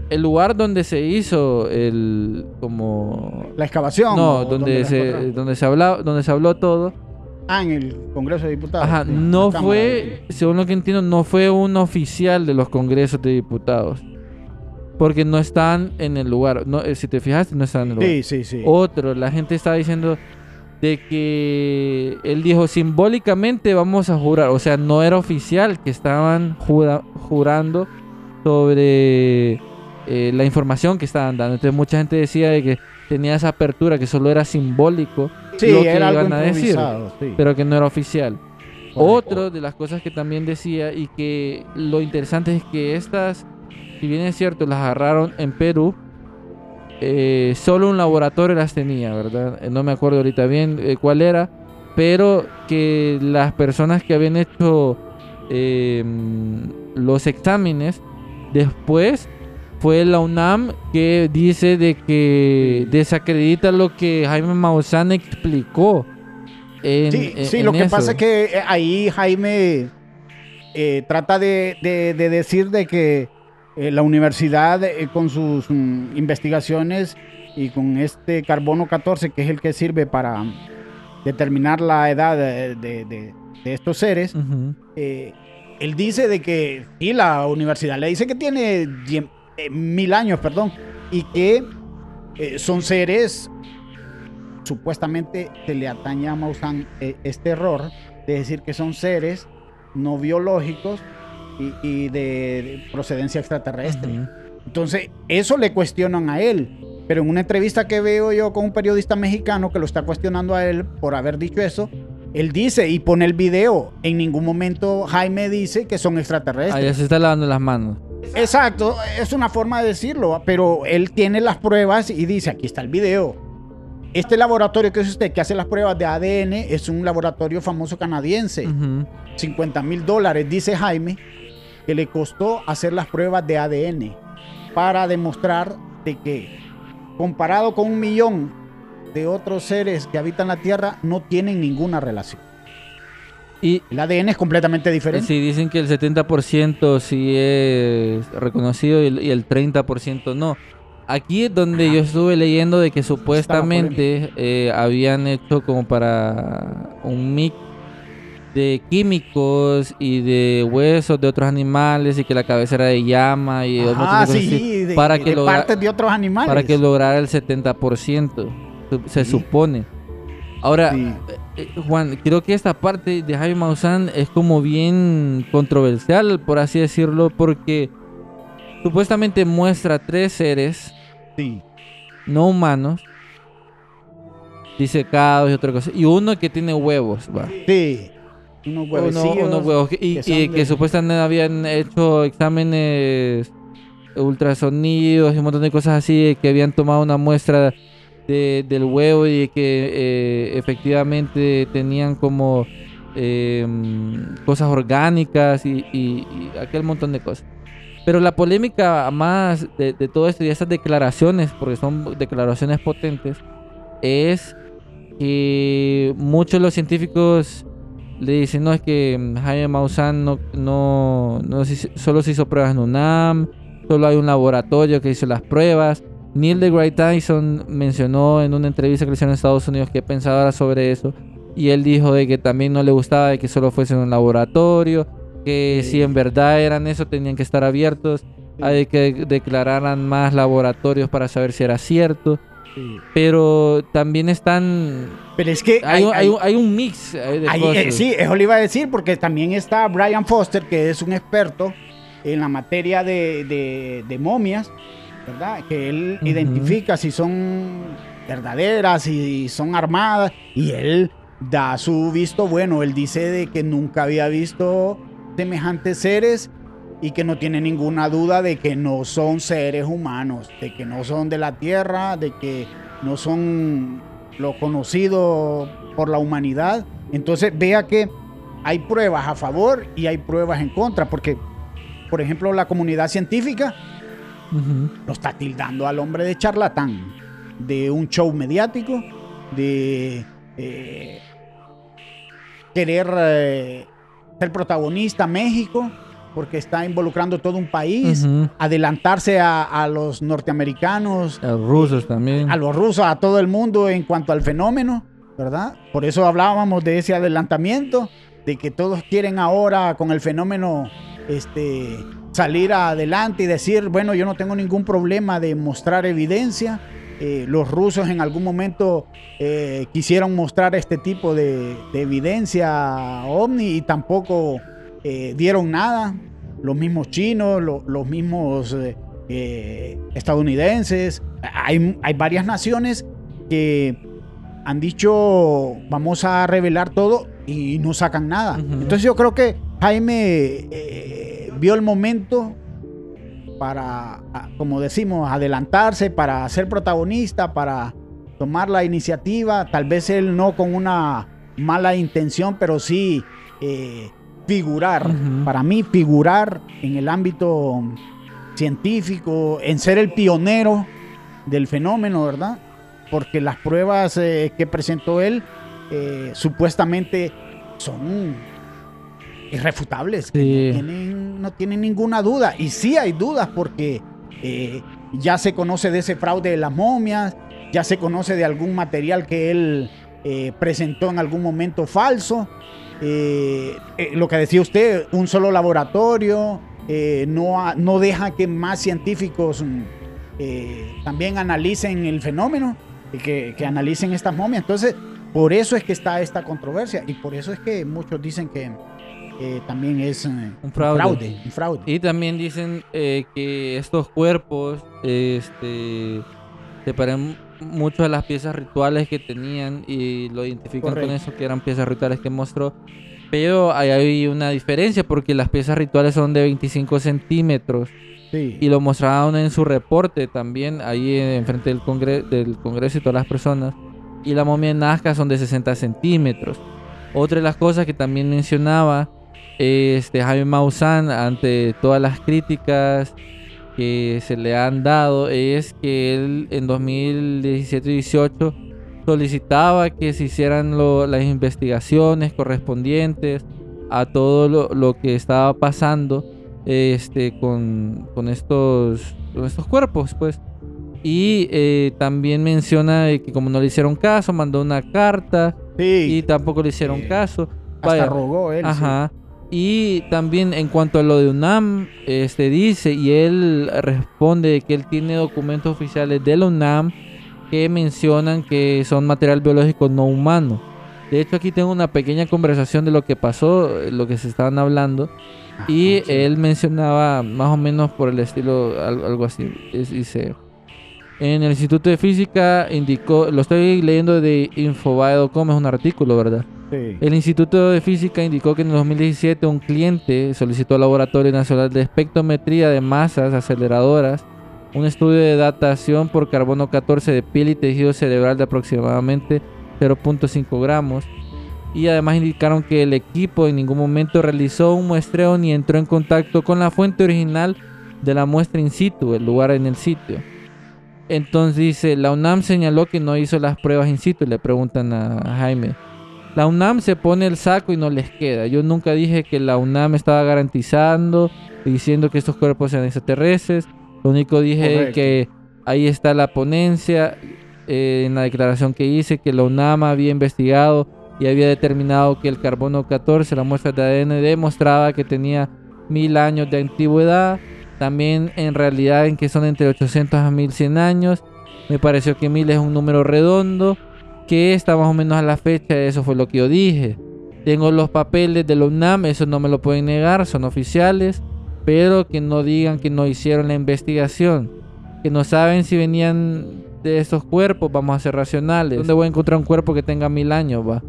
el lugar donde se hizo el como La excavación. no, ¿o donde se donde se habló donde se habló todo. Ah, en el Congreso de Diputados. Ajá, sí, no fue, según lo que entiendo, no fue un oficial de los congresos de diputados. Porque no están en el lugar. No, eh, si te fijaste, no están en el lugar. Sí, sí, sí. Otro, la gente estaba diciendo de que él dijo simbólicamente vamos a jurar. O sea, no era oficial que estaban jura- jurando sobre eh, la información que estaban dando. Entonces mucha gente decía de que tenía esa apertura, que solo era simbólico, sí, lo que era algo iban a decir, sí. pero que no era oficial. Correcto. Otro de las cosas que también decía y que lo interesante es que estas, si bien es cierto, las agarraron en Perú, eh, solo un laboratorio las tenía, ¿verdad? Eh, No me acuerdo ahorita bien eh, cuál era, pero que las personas que habían hecho eh, los exámenes, después fue la UNAM que dice de que desacredita lo que Jaime Maussan explicó. en- Sí, en- sí, en lo que pasa es que ahí Jaime trata de, de- de decir de que eh, la universidad eh, con sus mm, investigaciones y con este carbono 14, que es el que sirve para determinar la edad de, de- de- de estos seres, eh, él dice de que, y la universidad le dice que tiene mil años, perdón, y que son seres, supuestamente se le atañe a Maussan este error de decir que son seres no biológicos y, y de, de procedencia extraterrestre. Entonces, eso le cuestionan a él. Pero en una entrevista que veo yo con un periodista mexicano que lo está cuestionando a él por haber dicho eso, él dice y pone el video. En ningún momento Jaime dice que son extraterrestres. Ah, ya se está lavando las manos. Exacto, es una forma de decirlo, pero él tiene las pruebas y dice, aquí está el video. Este laboratorio que es usted que hace las pruebas de ADN es un laboratorio famoso canadiense. Ujú. 50 mil dólares, dice Jaime, que le costó hacer las pruebas de ADN para demostrar de que comparado con un millón de otros seres que habitan la Tierra no tienen ninguna relación. Y El ADN es completamente diferente. sí, dicen que el 70% sí es reconocido y el, y el 30% no. Aquí es donde yo estuve leyendo de que supuestamente eh, habían hecho como para un mix de químicos y de huesos de otros animales y que la cabeza era de llama y Ah, de cosas sí, así, de, para de que logra- partes de otros animales. para que lograra el 70%, su- se Sí. supone. Ahora, Sí. eh, Juan, creo que esta parte de Jaime Maussan es como bien controversial, por así decirlo, porque supuestamente muestra tres seres Sí. no humanos, disecados y otra cosa, y uno que tiene huevos, va. Sí. Unos Uno- huevecillos. unos huevos, y que supuestamente habían hecho exámenes ultrasonidos y un montón de cosas así, que habían tomado una muestra de- del huevo y que eh, efectivamente tenían como eh, cosas orgánicas y, y- y aquel montón de cosas. Pero la polémica más de, de todo esto y esas declaraciones, porque son declaraciones potentes, es que muchos de los científicos le dicen, no, es que mm, Jaime Maussan no, no, no solo se hizo pruebas en UNAM, solo hay un laboratorio que hizo las pruebas. Neil deGrasse Tyson mencionó en una entrevista que le hicieron en Estados Unidos que pensaba sobre eso. Y él dijo de que también no le gustaba de que solo fuese un laboratorio, que si en verdad eran eso tenían que estar abiertos a de que declararan más laboratorios para saber si era cierto. Sí. Pero también están... Pero es que Hay, hay, un- hay un- hay un mix eh, de cosas. eh, sí, eso le iba a decir, porque también está Brian Foster, que es un experto en la materia de, de- de momias, ¿verdad? Que él identifica si son verdaderas, si son armadas, y él da su visto bueno. Él dice de que nunca había visto semejantes seres y que no tiene ninguna duda de que no son seres humanos, de que no son de la Tierra, de que no son lo conocido por la humanidad. Entonces vea que hay pruebas a favor y hay pruebas en contra, porque, por ejemplo, la comunidad científica lo está tildando al hombre de charlatán, de un show mediático, de eh, querer eh, ser protagonista México, porque está involucrando todo un país, adelantarse a, a los norteamericanos, Los rusos también. a los rusos, a todo el mundo en cuanto al fenómeno, ¿verdad? Por eso hablábamos de ese adelantamiento, de que todos quieren ahora con el fenómeno este, salir adelante y decir, bueno, yo no tengo ningún problema de mostrar evidencia. Eh, los rusos en algún momento eh, quisieron mostrar este tipo de, de evidencia ovni y tampoco eh, dieron nada. Los mismos chinos, lo- los mismos eh, eh, estadounidenses. Hay, hay varias naciones que han dicho vamos a revelar todo y no sacan nada. Entonces yo creo que Jaime eh, vio el momento para, como decimos, adelantarse, para ser protagonista, para tomar la iniciativa. Tal vez él no con una mala intención, pero sí eh, figurar. Para mí, figurar en el ámbito científico, en ser el pionero del fenómeno, ¿verdad? Porque las pruebas eh, que presentó él eh, supuestamente son irrefutables, que no, tienen, no tienen ninguna duda. Y sí hay dudas porque eh, ya se conoce de ese fraude de las momias, ya se conoce de algún material que él presentó en algún momento falso. Eh, eh, lo que decía usted, un solo laboratorio, eh, no, ha- no deja que más científicos mm, también analicen el fenómeno, y que, que analicen estas momias. Entonces, por eso es que está esta controversia y por eso es que muchos dicen que también es un fraude. un fraude. Y también dicen que estos cuerpos este, separan mucho de las piezas rituales que tenían y lo identifican con eso, que eran piezas rituales que mostró. Pero ahí hay una diferencia porque las piezas rituales son de 25 centímetros Sí. y lo mostraron en su reporte también ahí en frente del, congre- del Congreso y todas las personas. Y la momia de Nazca son de 60 centímetros. Otra de las cosas que también mencionaba este Jaime Maussan ante todas las críticas que se le han dado es que él en 2017 y 18 solicitaba que se hicieran lo- las investigaciones correspondientes a todo lo, lo que estaba pasando este con, con estos con estos cuerpos pues y eh, también menciona que como no le hicieron caso mandó una carta y Sí. tampoco le hicieron Eh, caso Hasta Vaya, rogó él. sí. Y también en cuanto a lo de UNAM, este dice y él responde de que él tiene documentos oficiales de la UNAM que mencionan que son material biológico no humano. De hecho aquí tengo una pequeña conversación de lo que pasó, eh, lo que se estaban hablando Ajá, y sí. él mencionaba más o menos por el estilo al- algo así. Es- dice en el Instituto de Física indicó, lo estoy leyendo de Infobae.com, es un artículo, ¿verdad? El Instituto de Física indicó que en el 2017 un cliente solicitó al Laboratorio Nacional de Espectrometría de Masas Aceleradoras un estudio de datación por carbono 14 de piel y tejido cerebral de aproximadamente 0.5 gramos. Y además indicaron que el equipo en ningún momento realizó un muestreo ni entró en contacto con la fuente original de la muestra in situ, el lugar en el sitio. Entonces dice, la UNAM señaló que no hizo las pruebas in situ le preguntan a Jaime. La UNAM se pone el saco y no les queda. Yo nunca dije que la UNAM estaba garantizando, diciendo que estos cuerpos sean extraterrestres. Lo único dije Correcto. que ahí está la ponencia eh, en la declaración que hice que la UNAM había investigado y había determinado que el carbono 14, la muestra de ADN demostraba que tenía mil años de antigüedad. También en realidad en que son entre 800 a 1100 años. Me pareció que mil es un número redondo que está más o menos a la fecha, eso fue lo que yo dije. Tengo los papeles de la UNAM, eso no me lo pueden negar, son oficiales, pero que no digan que no hicieron la investigación, que no saben si venían de estos cuerpos, vamos a ser racionales. ¿Dónde voy a encontrar un cuerpo que tenga mil años, va?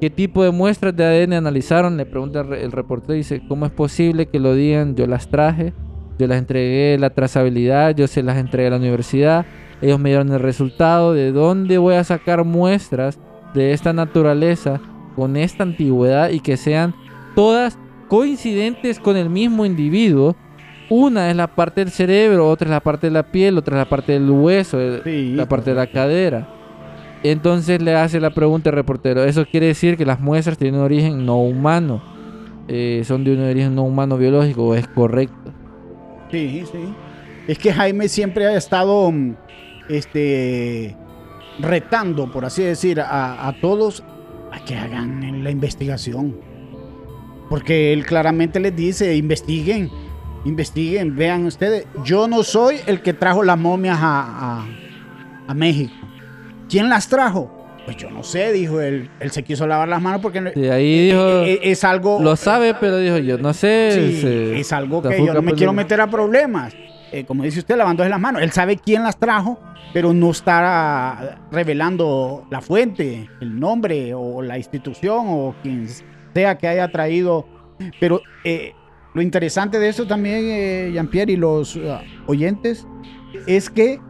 ¿Qué tipo de muestras de ADN analizaron? Le pregunta el, re- el reportero, dice, ¿cómo es posible que lo digan? Yo las traje, yo las entregué la trazabilidad, yo se las entregué a la universidad, ellos me dieron el resultado de dónde voy a sacar muestras de esta naturaleza con esta antigüedad y que sean todas coincidentes con el mismo individuo. Una es la parte del cerebro, otra es la parte de la piel, otra es la parte del hueso, Sí, la parte de la cadera. Entonces le hace la pregunta al reportero, ¿eso quiere decir que las muestras tienen un origen no humano? Eh, son de un origen no humano biológico, ¿o es correcto? Sí, sí. Es que Jaime siempre ha estado mm, este, retando, por así decir, a, a todos a que hagan la investigación. Porque él claramente les dice, investiguen, investiguen, vean ustedes. Yo no soy el que trajo las momias a, a- a México. ¿Quién las trajo? Pues yo no sé, dijo él. Él se quiso lavar las manos porque Y ahí dijo, eh, eh, es algo... lo sabe, pero dijo, yo no sé. Sí, se- es algo que yo no me por quiero meter a problemas. Eh, como dice usted, lavándose las manos. Él sabe quién las trajo, pero no está revelando la fuente, el nombre o la institución o quien sea que haya traído. Pero eh, lo interesante de esto también, eh, Jean-Pierre y los uh, oyentes, es que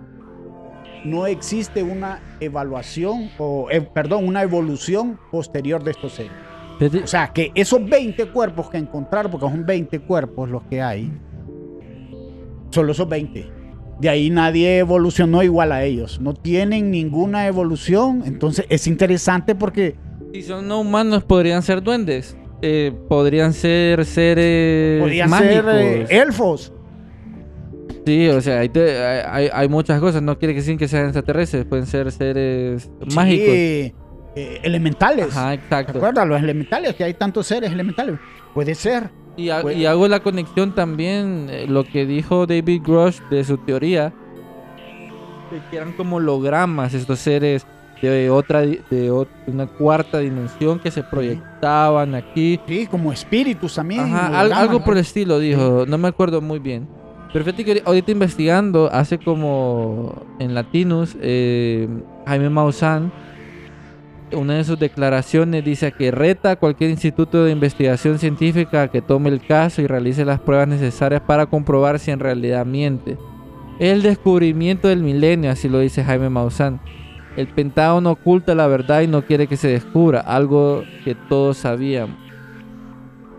no existe una evaluación o, eh, perdón, una evolución posterior de estos seres. O sea, que esos 20 cuerpos que encontraron, porque son 20 cuerpos los que hay, solo esos 20. De ahí nadie evolucionó igual a ellos. No tienen ninguna evolución. Entonces es interesante porque Si son no humanos, podrían ser duendes. Eh, podrían ser seres podían mágicos. ser eh, elfos. Sí, o sea, hay, te- hay, muchas cosas. No quiere decir que sean extraterrestres, pueden ser seres mágicos. Sí, eh, elementales. Ajá, ¿Te exacto. acuerdas? Los elementales, que hay tantos seres elementales. Puede ser. Y, ha- Pues- y hago la conexión también, eh, lo que dijo David Grosh de su teoría, que eran como hologramas estos seres de otra de ot- una cuarta dimensión que se proyectaban aquí. Sí, como espíritus también. Ajá, al- algo por el estilo dijo, no me acuerdo muy bien. Pero fíjate que ahori- ahorita investigando, hace como en Latinus, eh, Jaime Maussan, una de sus declaraciones dice que reta a cualquier instituto de investigación científica a que tome el caso y realice las pruebas necesarias para comprobar si en realidad miente. El descubrimiento del milenio, así lo dice Jaime Maussan. El Pentágono oculta la verdad y no quiere que se descubra, algo que todos sabíamos.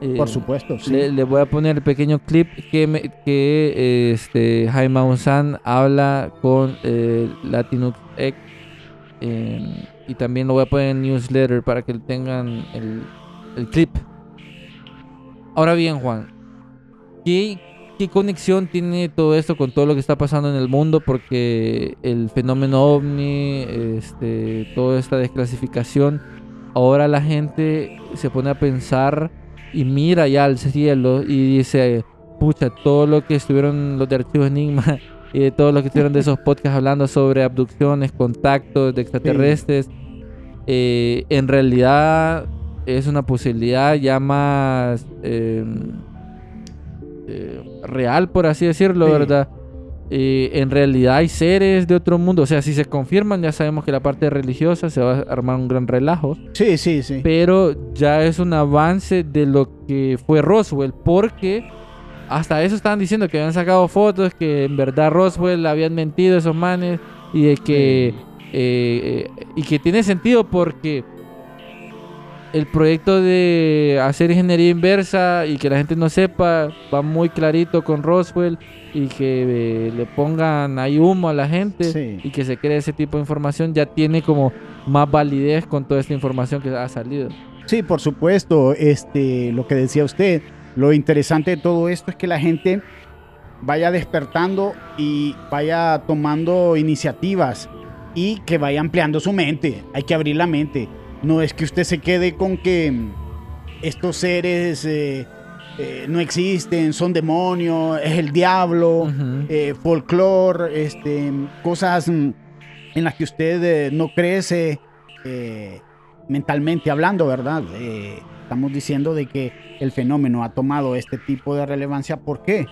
Eh, Por supuesto, sí. le, le voy a poner el pequeño clip que, me- que este, Jaime Maussan habla con eh, Latinux X. eh, y también lo voy a poner en newsletter para que tengan el, clip. Ahora bien, Juan, ¿qué, ¿qué conexión tiene todo esto con todo lo que está pasando en el mundo? Porque el fenómeno ovni, este, toda esta desclasificación, ahora la gente se pone a pensar y mira ya al cielo y dice, pucha, todo lo que estuvieron los de Archivos Enigma y de todo lo que estuvieron de esos podcasts hablando sobre abducciones, contactos de extraterrestres, eh, en realidad es una posibilidad ya más eh, eh, real, por así decirlo, Sí. ¿verdad? En realidad hay seres de otro mundo, o sea, si se confirman ya sabemos que la parte religiosa se va a armar un gran relajo Sí, sí, sí. pero ya es un avance de lo que fue Roswell, porque hasta eso estaban diciendo que habían sacado fotos, que en verdad Roswell habían mentido esos manes y de que eh, eh, y que tiene sentido porque el proyecto de hacer ingeniería inversa y que la gente no sepa va muy clarito con Roswell y que eh, le pongan ahí humo a la gente Sí. y que se cree ese tipo de información ya tiene como más validez con toda esta información que ha salido. Sí, por supuesto, este, lo que decía usted, lo interesante de todo esto es que la gente vaya despertando y vaya tomando iniciativas y que vaya ampliando su mente. Hay que abrir la mente. No es que usted se quede con que mm, estos seres eh, eh, no existen, son demonios, es el diablo, Ujú. eh, folclore, este, cosas mm, en las que usted no crece mentalmente hablando, ¿verdad? Estamos diciendo de que el fenómeno ha tomado este tipo de relevancia. ¿Por qué?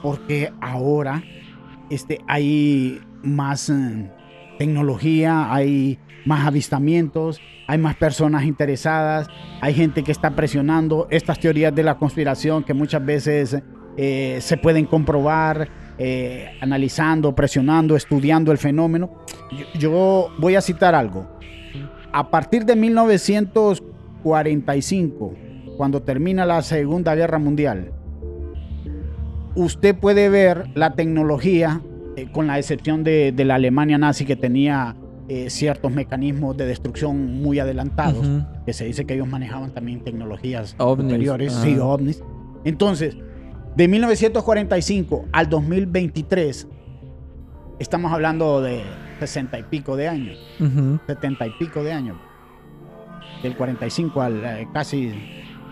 Porque ahora este, hay más eh, tecnología, hay más avistamientos, hay más personas interesadas, hay gente que está presionando estas teorías de la conspiración que muchas veces eh, se pueden comprobar eh, analizando, presionando, estudiando el fenómeno. Yo, yo voy a citar algo. A partir de 1945, cuando termina la Segunda Guerra Mundial, usted puede ver la tecnología, eh, con la excepción de, de la Alemania nazi que tenía eh, ciertos mecanismos de destrucción muy adelantados, Ujú. que se dice que ellos manejaban también tecnologías Ovnis, superiores, sí, ovnis. Entonces, de 1945 al 2023, estamos hablando de 60 y pico de años, Ujú. 70 y pico de años, del 45 al eh, casi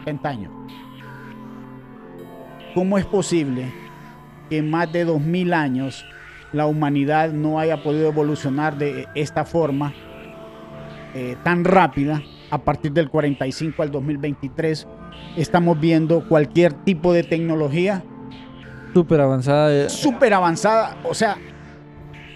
70 años. ¿Cómo es posible que en más de 2000 años la humanidad no haya podido evolucionar de esta forma eh, tan rápida? A partir del 45 al 2023 estamos viendo cualquier tipo de tecnología Súper avanzada. eh, súper avanzada. O sea,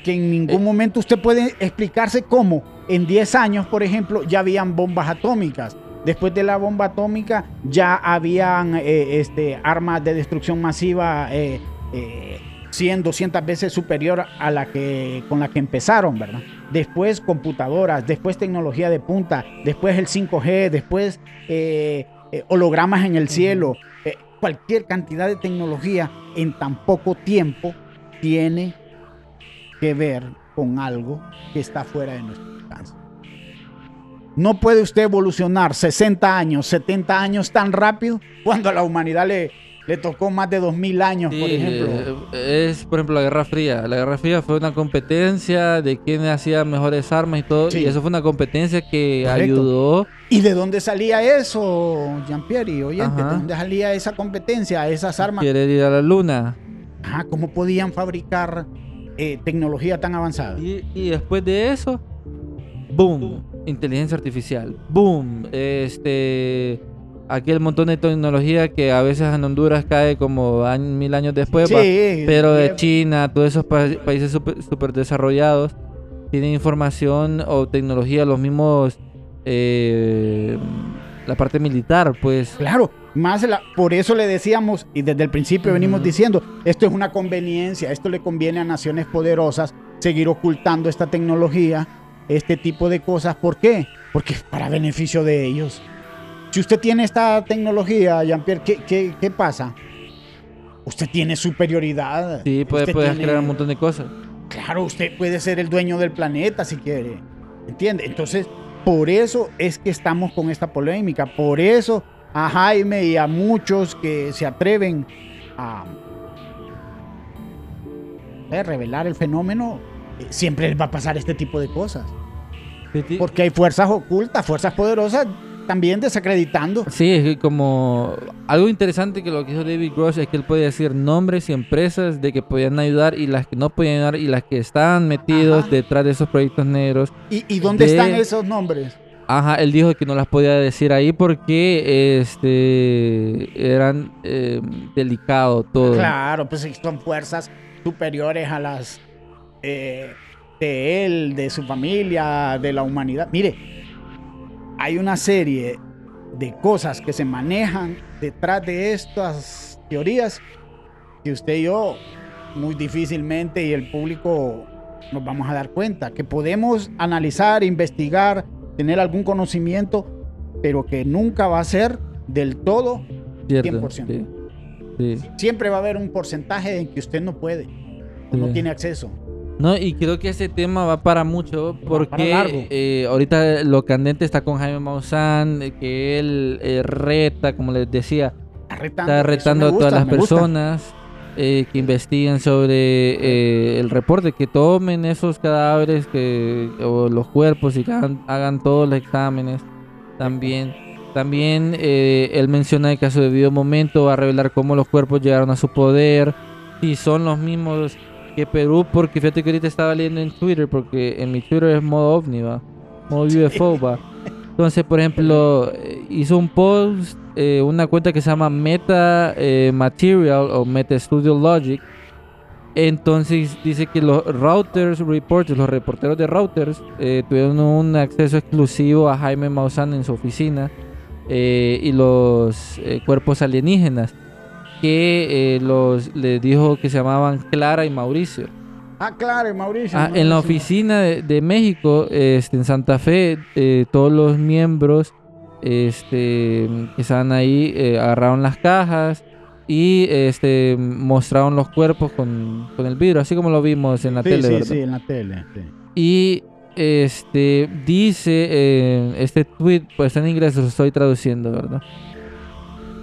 que en ningún Eh. momento usted puede explicarse cómo en 10 años, por ejemplo, ya habían bombas atómicas. Después de la bomba atómica ya habían eh, este, armas de destrucción masiva eh, eh, 100, 200 veces superior a la que con la que empezaron, ¿verdad? Después computadoras, después tecnología de punta, después el 5G, después eh, eh, hologramas en el cielo, eh, cualquier cantidad de tecnología en tan poco tiempo tiene que ver con algo que está fuera de nuestro alcance. No puede usted evolucionar 60 años, 70 años tan rápido cuando a la humanidad le, le tocó más de 2000 años, por Sí, ejemplo. eh, es, por ejemplo, la Guerra Fría. La Guerra Fría fue una competencia de quién hacía mejores armas y todo. Sí. Y eso fue una competencia que Correcto. ayudó. ¿Y de dónde salía eso, Jean-Pierre? Oyente, Ajá. ¿de dónde salía esa competencia, esas armas? Querer ir a la luna. Ajá, ¿Cómo podían fabricar eh, tecnología tan avanzada? Y, y después de eso, boom, inteligencia artificial, boom, este, aquel montón de tecnología que a veces en Honduras cae como año- mil años después, Sí, va, pero de bien. China, todos esos pa- países super, super desarrollados tienen información o tecnología, los mismos, eh, la parte militar, pues. Claro, más la- por eso le decíamos, y desde el principio venimos diciendo, esto es una conveniencia, esto le conviene a naciones poderosas seguir ocultando esta tecnología, este tipo de cosas. ¿Por qué? Porque es para beneficio de ellos. Si usted tiene esta tecnología, Jean-Pierre, ¿qué, qué, qué pasa? Usted tiene superioridad. Sí, puede, tiene- crear un montón de cosas. Claro, usted puede ser el dueño del planeta si quiere. ¿Entiende? Entonces, por eso es que estamos con esta polémica. Por eso a Jaime y a muchos que se atreven a revelar el fenómeno, eh, siempre les va a pasar este tipo de cosas. Porque hay fuerzas ocultas, fuerzas poderosas también desacreditando. Sí, es que como algo interesante que lo que hizo David Gross es que él puede decir nombres y empresas de que podían ayudar y las que no podían ayudar y las que estaban metidos Ajá. detrás de esos proyectos negros. ¿Y, y dónde De- están esos nombres? Ajá, él dijo que no las podía decir ahí porque este eran eh, delicado todo. Claro, pues son fuerzas superiores a las eh, de él, de su familia, de la humanidad. Mire, hay una serie de cosas que se manejan detrás de estas teorías que usted y yo muy difícilmente y el público nos vamos a dar cuenta, que podemos analizar, investigar, tener algún conocimiento, pero que nunca va a ser del todo Cierto, 100%. sí. Sí. Siempre va a haber un porcentaje en que usted no puede o no tiene acceso. No, y creo que ese tema va para mucho porque eh, ahorita lo candente está con Jaime Maussan, eh, que él eh, reta, como les decía, Está retando, está a todas las gusta. Eh, que investiguen sobre eh, el reporte, que tomen esos cadáveres que, o los cuerpos y que hagan, hagan todos los exámenes también. También eh, él menciona el caso de Video Momento, va a revelar cómo los cuerpos llegaron a su poder, si son los mismos que Perú, porque fíjate que ahorita estaba leyendo en Twitter, porque en mi Twitter es modo ovni, va, modo UFO, va. Entonces, por ejemplo, eh, hizo un post, eh, una cuenta que se llama Meta eh, Material o Meta Studio Logic. Entonces dice que los routers reporters, los reporteros de routers, eh, tuvieron un acceso exclusivo a Jaime Maussan en su oficina y los cuerpos alienígenas que los les dijo que se llamaban Clara y Mauricio. Ah, claro, Mauricio. Ah, en la Mauricio. oficina de, de México, este, en Santa Fe, eh, todos los miembros este, que estaban ahí eh, agarraron las cajas y este, mostraron los cuerpos con, con el vidrio, así como lo vimos en la Sí, tele. sí, ¿verdad? sí, en la tele. sí. Y este dice eh, este tweet, pues está en inglés, lo estoy traduciendo, ¿verdad?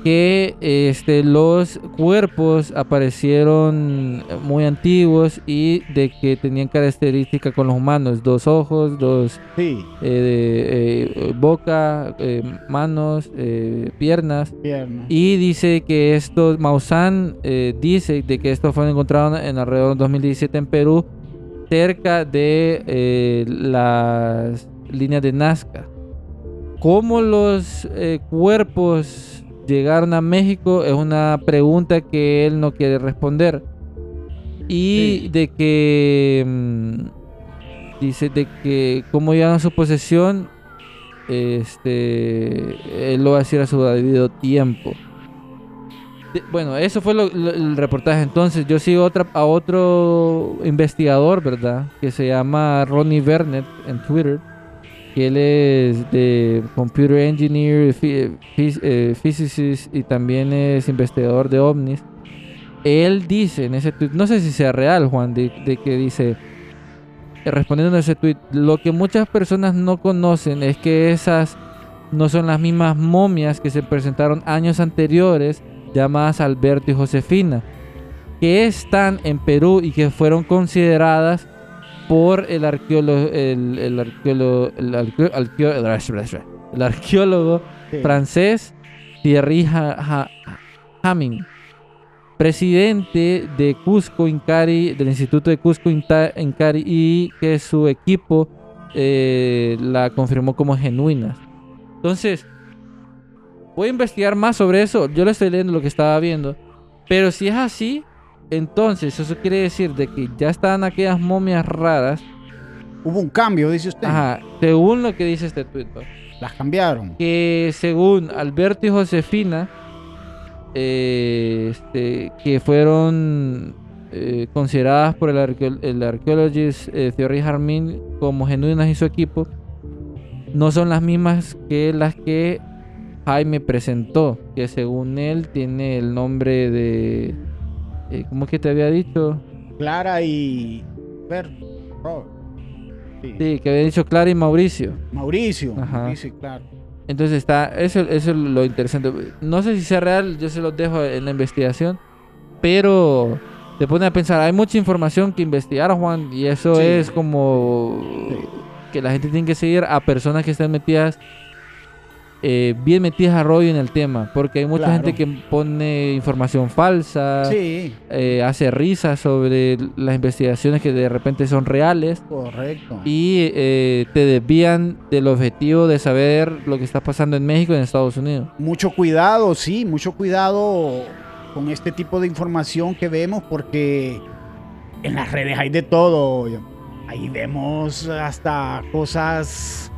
Que este los cuerpos aparecieron muy antiguos y de que tenían características con los humanos, dos ojos, dos Sí, eh, de, eh, boca, eh, manos, piernas. pierna. Y dice que estos, Maussan dice de que estos fueron encontrados en alrededor del 2017 en Perú, cerca de las líneas de Nazca. ¿Cómo los cuerpos llegaron a México? Es una pregunta que él no quiere responder. Y Sí. de que mm, dice de que cómo llegaron a su posesión, este, él lo va a decir a su debido tiempo. De- bueno, eso fue lo- lo- el reportaje. Entonces, yo sigo otra, a otro investigador, ¿verdad? Que se llama Ronnie Vernet en Twitter. Él es de computer engineer, eh, physicist y también es investigador de ovnis. Él dice en ese tweet, no sé si sea real, Juan, de, de que dice, respondiendo a ese tweet, lo que muchas personas no conocen es que esas no son las mismas momias que se presentaron años anteriores, llamadas Alberto y Josefina, que están en Perú y que fueron consideradas por el arqueólogo, el, el arqueólogo, el arqueo- arqueo- el arqueólogo Sí. francés Thierry Ha- Ha- Hamming, presidente de Cusco Incari, del Instituto de Cusco Incari, y que su equipo eh, la confirmó como genuinas. Entonces, voy a investigar más sobre eso. Yo le estoy leyendo lo que estaba viendo. Pero si es así, entonces eso quiere decir de que ya estaban aquellas momias raras. Hubo un cambio, dice usted. Ajá, según lo que dice este tweet. ¿va? Las cambiaron. que según Alberto y Josefina, eh, este, que fueron eh, consideradas por el, arqueo- el arqueologist eh, Thierry Harmin como genuinas y su equipo, no son las mismas que las que Jaime presentó, que según él tiene el nombre de... eh, ¿Cómo es que te había dicho? Clara y. Ver, Robert. Sí. Sí, que había dicho Clara y Mauricio. Mauricio. Ajá. Mauricio, claro. Entonces está, eso, eso es lo interesante. No sé si sea real, yo se los dejo en la investigación, pero te pone a pensar, hay mucha información que investigar, Juan, y eso Sí. es como Sí. que la gente tiene que seguir a personas que estén metidas, eh, bien metidas a rollo en el tema, porque hay mucha Claro. gente que pone información falsa, Sí, eh, hace risas sobre las investigaciones que de repente son reales correcto. y eh, te desvían del objetivo de saber lo que está pasando en México y en Estados Unidos. Mucho cuidado, sí, mucho cuidado con este tipo de información que vemos porque en las redes hay de todo. Ahí vemos hasta cosas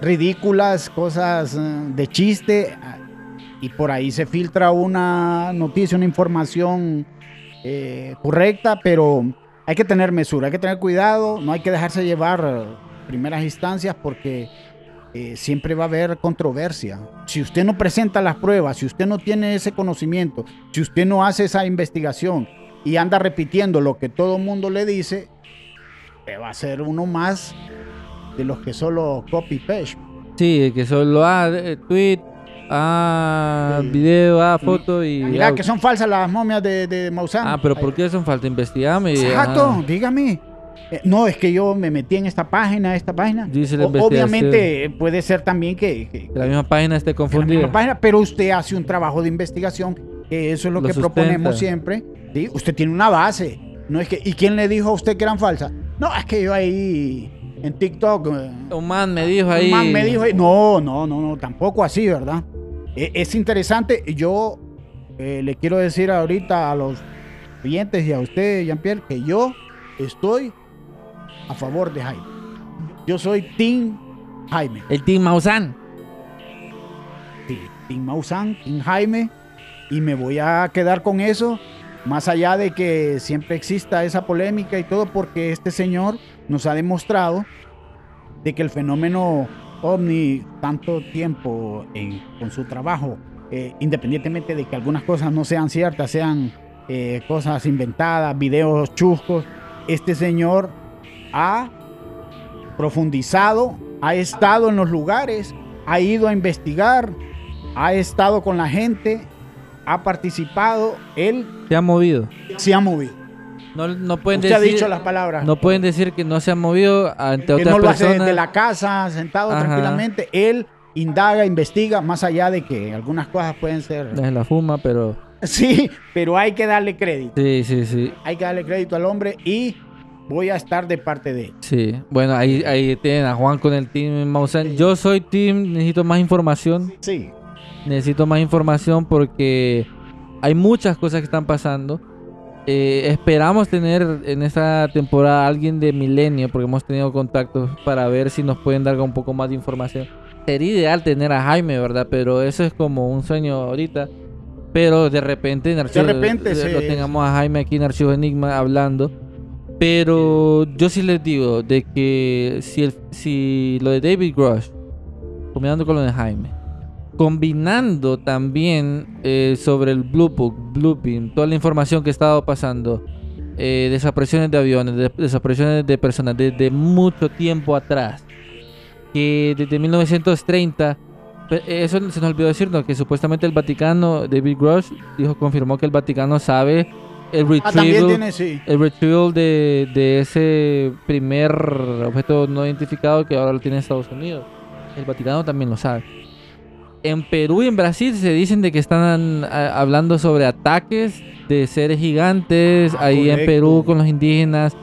ridículas, cosas eh, de chiste y por ahí se filtra una noticia, una información eh, correcta, pero hay que tener mesura, hay que tener cuidado, no hay que dejarse llevar primeras instancias porque eh, siempre va a haber controversia. Si usted no presenta las pruebas, si usted no tiene ese conocimiento, si usted no hace esa investigación y anda repitiendo lo que todo el mundo le dice, va a ser uno más de los que solo copy paste. Sí, que solo ah, eh, tweet, ah, Sí. video, ah, foto y. Mira que son falsas las momias de, de Maussan. Ah, pero ¿por qué son falta? Investigame. Exacto, ah, dígame. Eh, no, es que yo me metí en esta página, esta página. Dice la O- obviamente puede ser también que, que- que la misma página esté la confundida. misma página, pero usted hace un trabajo de investigación, que eso es lo, Lo que sustenta. proponemos siempre. ¿sí? Usted tiene una base. No es que, ¿Y quién le dijo a usted que eran falsas? No, es que yo ahí en TikTok. eh, Un man me dijo ahí. un man me dijo ahí. No, no, no, no, tampoco así, ¿verdad? E- es interesante. Yo eh, le quiero decir ahorita a los clientes y a usted, Jean-Pierre, que yo estoy a favor de Jaime. Yo soy Team Jaime. El Team Maussan. Sí, Team Maussan, Team Jaime, y me voy a quedar con eso, más allá de que siempre exista esa polémica y todo, porque este señor nos ha demostrado de que el fenómeno ovni, tanto tiempo en- con su trabajo, eh, independientemente de que algunas cosas no sean ciertas, sean eh, cosas inventadas, videos chuscos, este señor ha profundizado, ha estado en los lugares, ha ido a investigar, ha estado con la gente, ha participado, él Se ha movido. se ha movido. No, no pueden Usted ha decir. dicho las palabras. No pueden decir que no se ha movido ante que otras no lo hace personas. desde la casa, sentado Ajá. tranquilamente. Él indaga, investiga, más allá de que algunas cosas pueden ser... Desde la fuma, pero. Sí, pero hay que darle crédito. Sí, sí, sí. Hay que darle crédito al hombre y voy a estar de parte de él. Sí. Bueno, ahí, ahí tienen a Juan con el Team Maussan. Yo soy Team, necesito más información. Sí, Necesito más información porque hay muchas cosas que están pasando. Eh, esperamos tener en esta temporada alguien de Milenio, porque hemos tenido contactos para ver si nos pueden dar un poco más de información. Sería ideal tener a Jaime, ¿verdad? Pero eso es como un sueño ahorita. Pero de repente, en Archivos- repente, eh, sí. lo tengamos a Jaime aquí en Archivo Enigma hablando. Pero yo sí les digo de que si, el- si lo de David Grush, combinando con lo de Jaime, combinando también eh, sobre el Blue Book, Bluebeam, toda la información que ha estado pasando, eh, desapariciones de aviones, de- desapariciones de personas desde mucho tiempo atrás, que desde 1930, pe- eso se nos olvidó decirnos, que supuestamente el Vaticano, David Grosh, dijo, confirmó que el Vaticano sabe el Ah, retrieval, tiene, sí. el retrieval de, de ese primer objeto no identificado que ahora lo tiene Estados Unidos. El Vaticano también lo sabe. En Perú y en Brasil se dicen de que están ah, hablando sobre ataques de seres gigantes Ah, ahí en correcto. Perú con los indígenas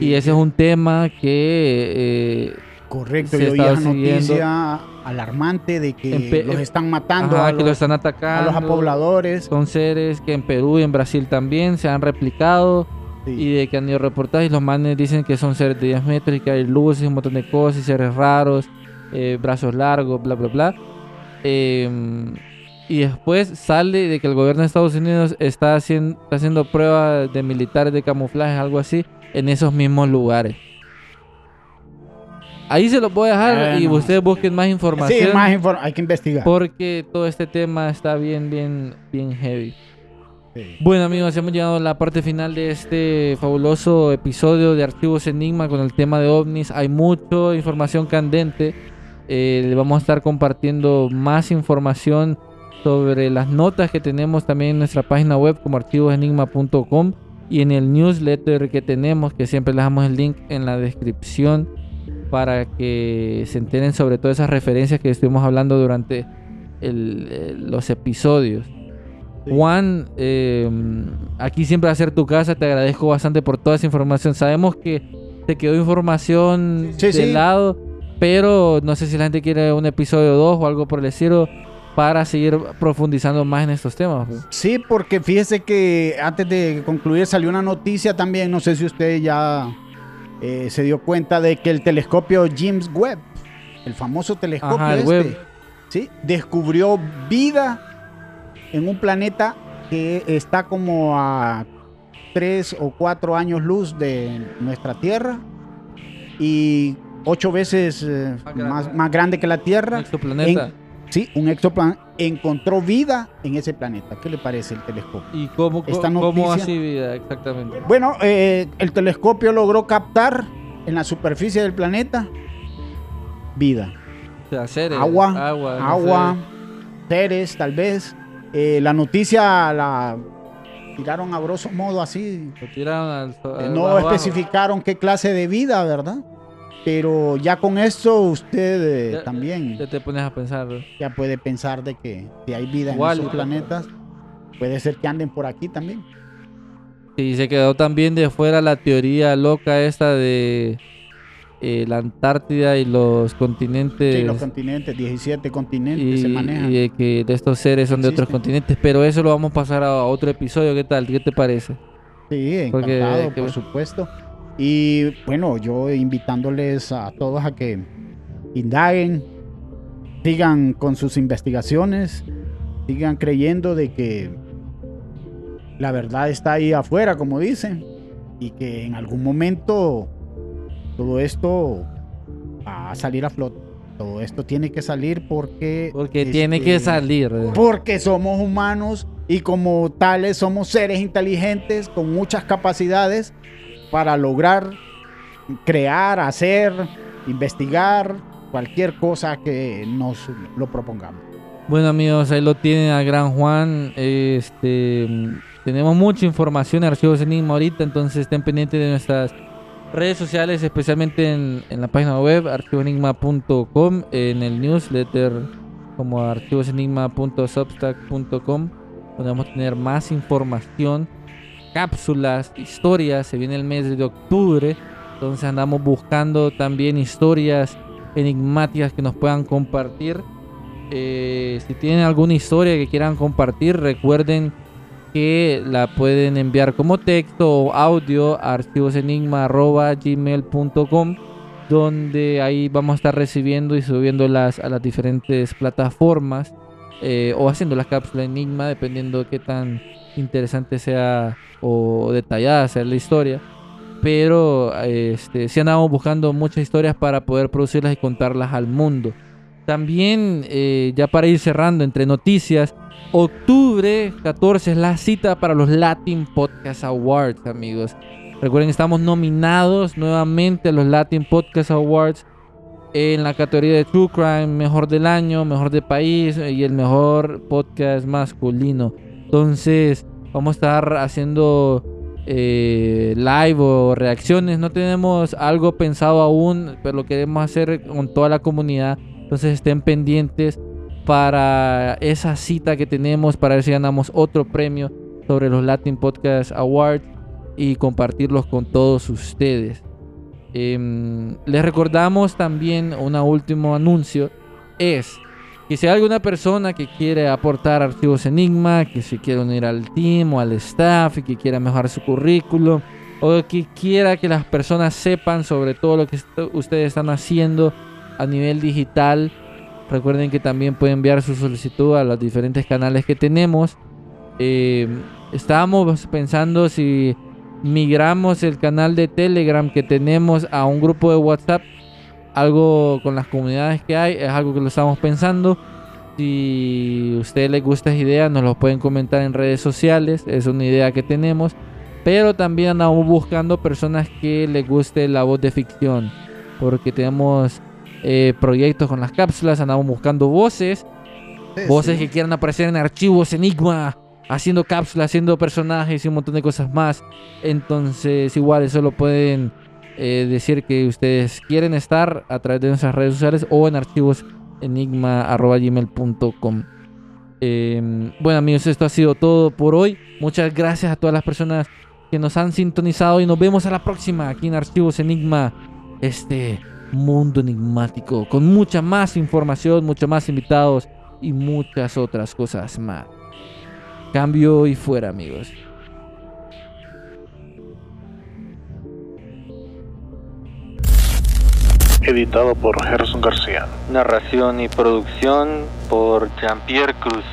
y ese es un tema que eh, Correcto, se esa siguiendo. noticia alarmante de que En los están matando Ajá, a, que los, lo están a atacando. los pobladores. Son seres que en Perú y en Brasil también se han replicado Sí. y de que han ido reportajes. Los manes dicen que son seres de 10 metros y que hay luces, un montón de cosas, y seres raros, eh, brazos largos, bla, bla, bla. Eh, y después sale de que el gobierno de Estados Unidos está haciendo, está haciendo pruebas de militares de camuflaje, algo así, en esos mismos lugares. Ahí se los voy a dejar y ustedes busquen más Sí, información. más inform- hay que investigar. Porque todo este tema está bien, bien, bien heavy. Sí. Bueno amigos, hemos llegado a la parte final de este fabuloso episodio de Archivos Enigma con el tema de ovnis. Hay mucha información candente. Eh, le vamos a estar compartiendo más información sobre las notas que tenemos también en nuestra página web como archivosenigma.com y en el newsletter que tenemos, que siempre les damos el link en la descripción para que se enteren sobre todas esas referencias que estuvimos hablando durante el- el- los episodios. Juan, eh, aquí siempre va a ser tu casa. Te agradezco bastante por toda esa información. Sabemos que te quedó información Sí, de sí. lado, pero no sé si la gente quiere un episodio 2 o algo por el estilo para seguir profundizando más en estos temas. pues. Sí, porque fíjese que antes de concluir salió una noticia también, no sé si usted ya eh, se dio cuenta de que el telescopio James Webb, el famoso telescopio Ajá, el este, Webb. ¿sí? descubrió vida en un planeta que está como a tres o cuatro años luz de nuestra Tierra y ocho veces eh, Más grande. más, más grande que la Un Tierra. exoplaneta. En- Sí, un exoplaneta encontró vida en ese planeta. ¿Qué le parece el telescopio? ¿Y cómo, esta cómo noticia- así vida exactamente? Bueno, eh, el telescopio logró captar en la superficie del planeta vida, O sea, seres, agua, agua, no agua, seres, tal vez. Eh, la noticia la tiraron a grosso modo así. sé. Lo tiraron al, so- al no especificaron qué clase de vida, ¿verdad? Pero ya con esto usted eh, Ya- también Ya te pones a pensar. ya puede pensar de que si hay vida en esos planetas, puede ser que anden por aquí también. Y se quedó también de fuera la teoría loca esta de eh, la Antártida y los continentes. Sí, los continentes, 17 continentes y, se manejan. y de que de estos seres son de otros continentes. Pero eso lo vamos a pasar a otro episodio. ¿Qué tal? ¿Qué te parece? Sí, Porque- encantado, que- por supuesto. Y bueno, yo invitándoles a todos a que indaguen, sigan con sus investigaciones, sigan creyendo de que la verdad está ahí afuera, como dicen, y que en algún momento todo esto va a salir a flote. Todo esto tiene que salir porque... Porque tiene que salir. porque somos humanos y como tales somos seres inteligentes con muchas capacidades para lograr crear, hacer, investigar cualquier cosa que nos lo propongamos. Bueno amigos, ahí lo tienen a Gran Juan. Este tenemos mucha información en Archivos Enigma ahorita, entonces estén pendientes de nuestras redes sociales, especialmente en, en la página web archivosenigma.com, en el newsletter como archivosenigma.substack.com, donde vamos a tener más información, cápsulas, historias. Se viene el mes de octubre, entonces andamos buscando también historias enigmáticas que nos puedan compartir. Eh, si tienen alguna historia que quieran compartir, recuerden que la pueden enviar como texto o audio a archivosenigma.gmail.com donde ahí vamos a estar recibiendo y subiéndolas a las diferentes plataformas eh, o haciendo la cápsula enigma dependiendo de qué tan interesante sea o detallada sea la historia pero este, sí andamos buscando muchas historias para poder producirlas y contarlas al mundo también, eh, ya para ir cerrando entre noticias, octubre 14 es la cita para los Latin Podcast Awards, amigos. Recuerden, estamos nominados nuevamente a los Latin Podcast Awards en la categoría de True Crime, Mejor del Año, Mejor de País y el Mejor Podcast Masculino. Entonces, vamos a estar haciendo eh, live o reacciones. No tenemos algo pensado aún, pero lo queremos hacer con toda la comunidad. Entonces estén pendientes para esa cita que tenemos para ver si ganamos otro premio sobre los Latin Podcast Awards y compartirlos con todos ustedes. Em, les recordamos también un último anuncio. Es que si hay alguna persona que quiere aportar archivos Enigma, que se quiere unir al team o al staff y que quiera mejorar su currículo, o que quiera que las personas sepan sobre todo lo que ustedes están haciendo a nivel digital, recuerden que también pueden enviar su solicitud a los diferentes canales que tenemos. Em, estábamos pensando si migramos el canal de Telegram que tenemos a un grupo de WhatsApp. Algo con las comunidades que hay, es algo que lo estamos pensando. Si a ustedes les gusta esa idea, nos lo pueden comentar en redes sociales. Es una idea que tenemos. Pero también andamos buscando personas que les guste la voz de ficción. Porque tenemos eh, proyectos con las cápsulas, andamos buscando voces. voces que quieran aparecer en archivos Enigma haciendo cápsulas, haciendo personajes y un montón de cosas más. Entonces, igual eso lo pueden eh, decir que ustedes quieren estar a través de nuestras redes sociales o en archivos enigma.gmail.com. Em, bueno amigos, esto ha sido todo por hoy. Muchas gracias a todas las personas que nos han sintonizado y nos vemos a la próxima aquí en Archivos Enigma. Este mundo enigmático con mucha más información, muchos más invitados y muchas otras cosas más. Cambio y fuera, amigos. Editado por Gerson García. Narración y producción por Jean-Pierre Cruz.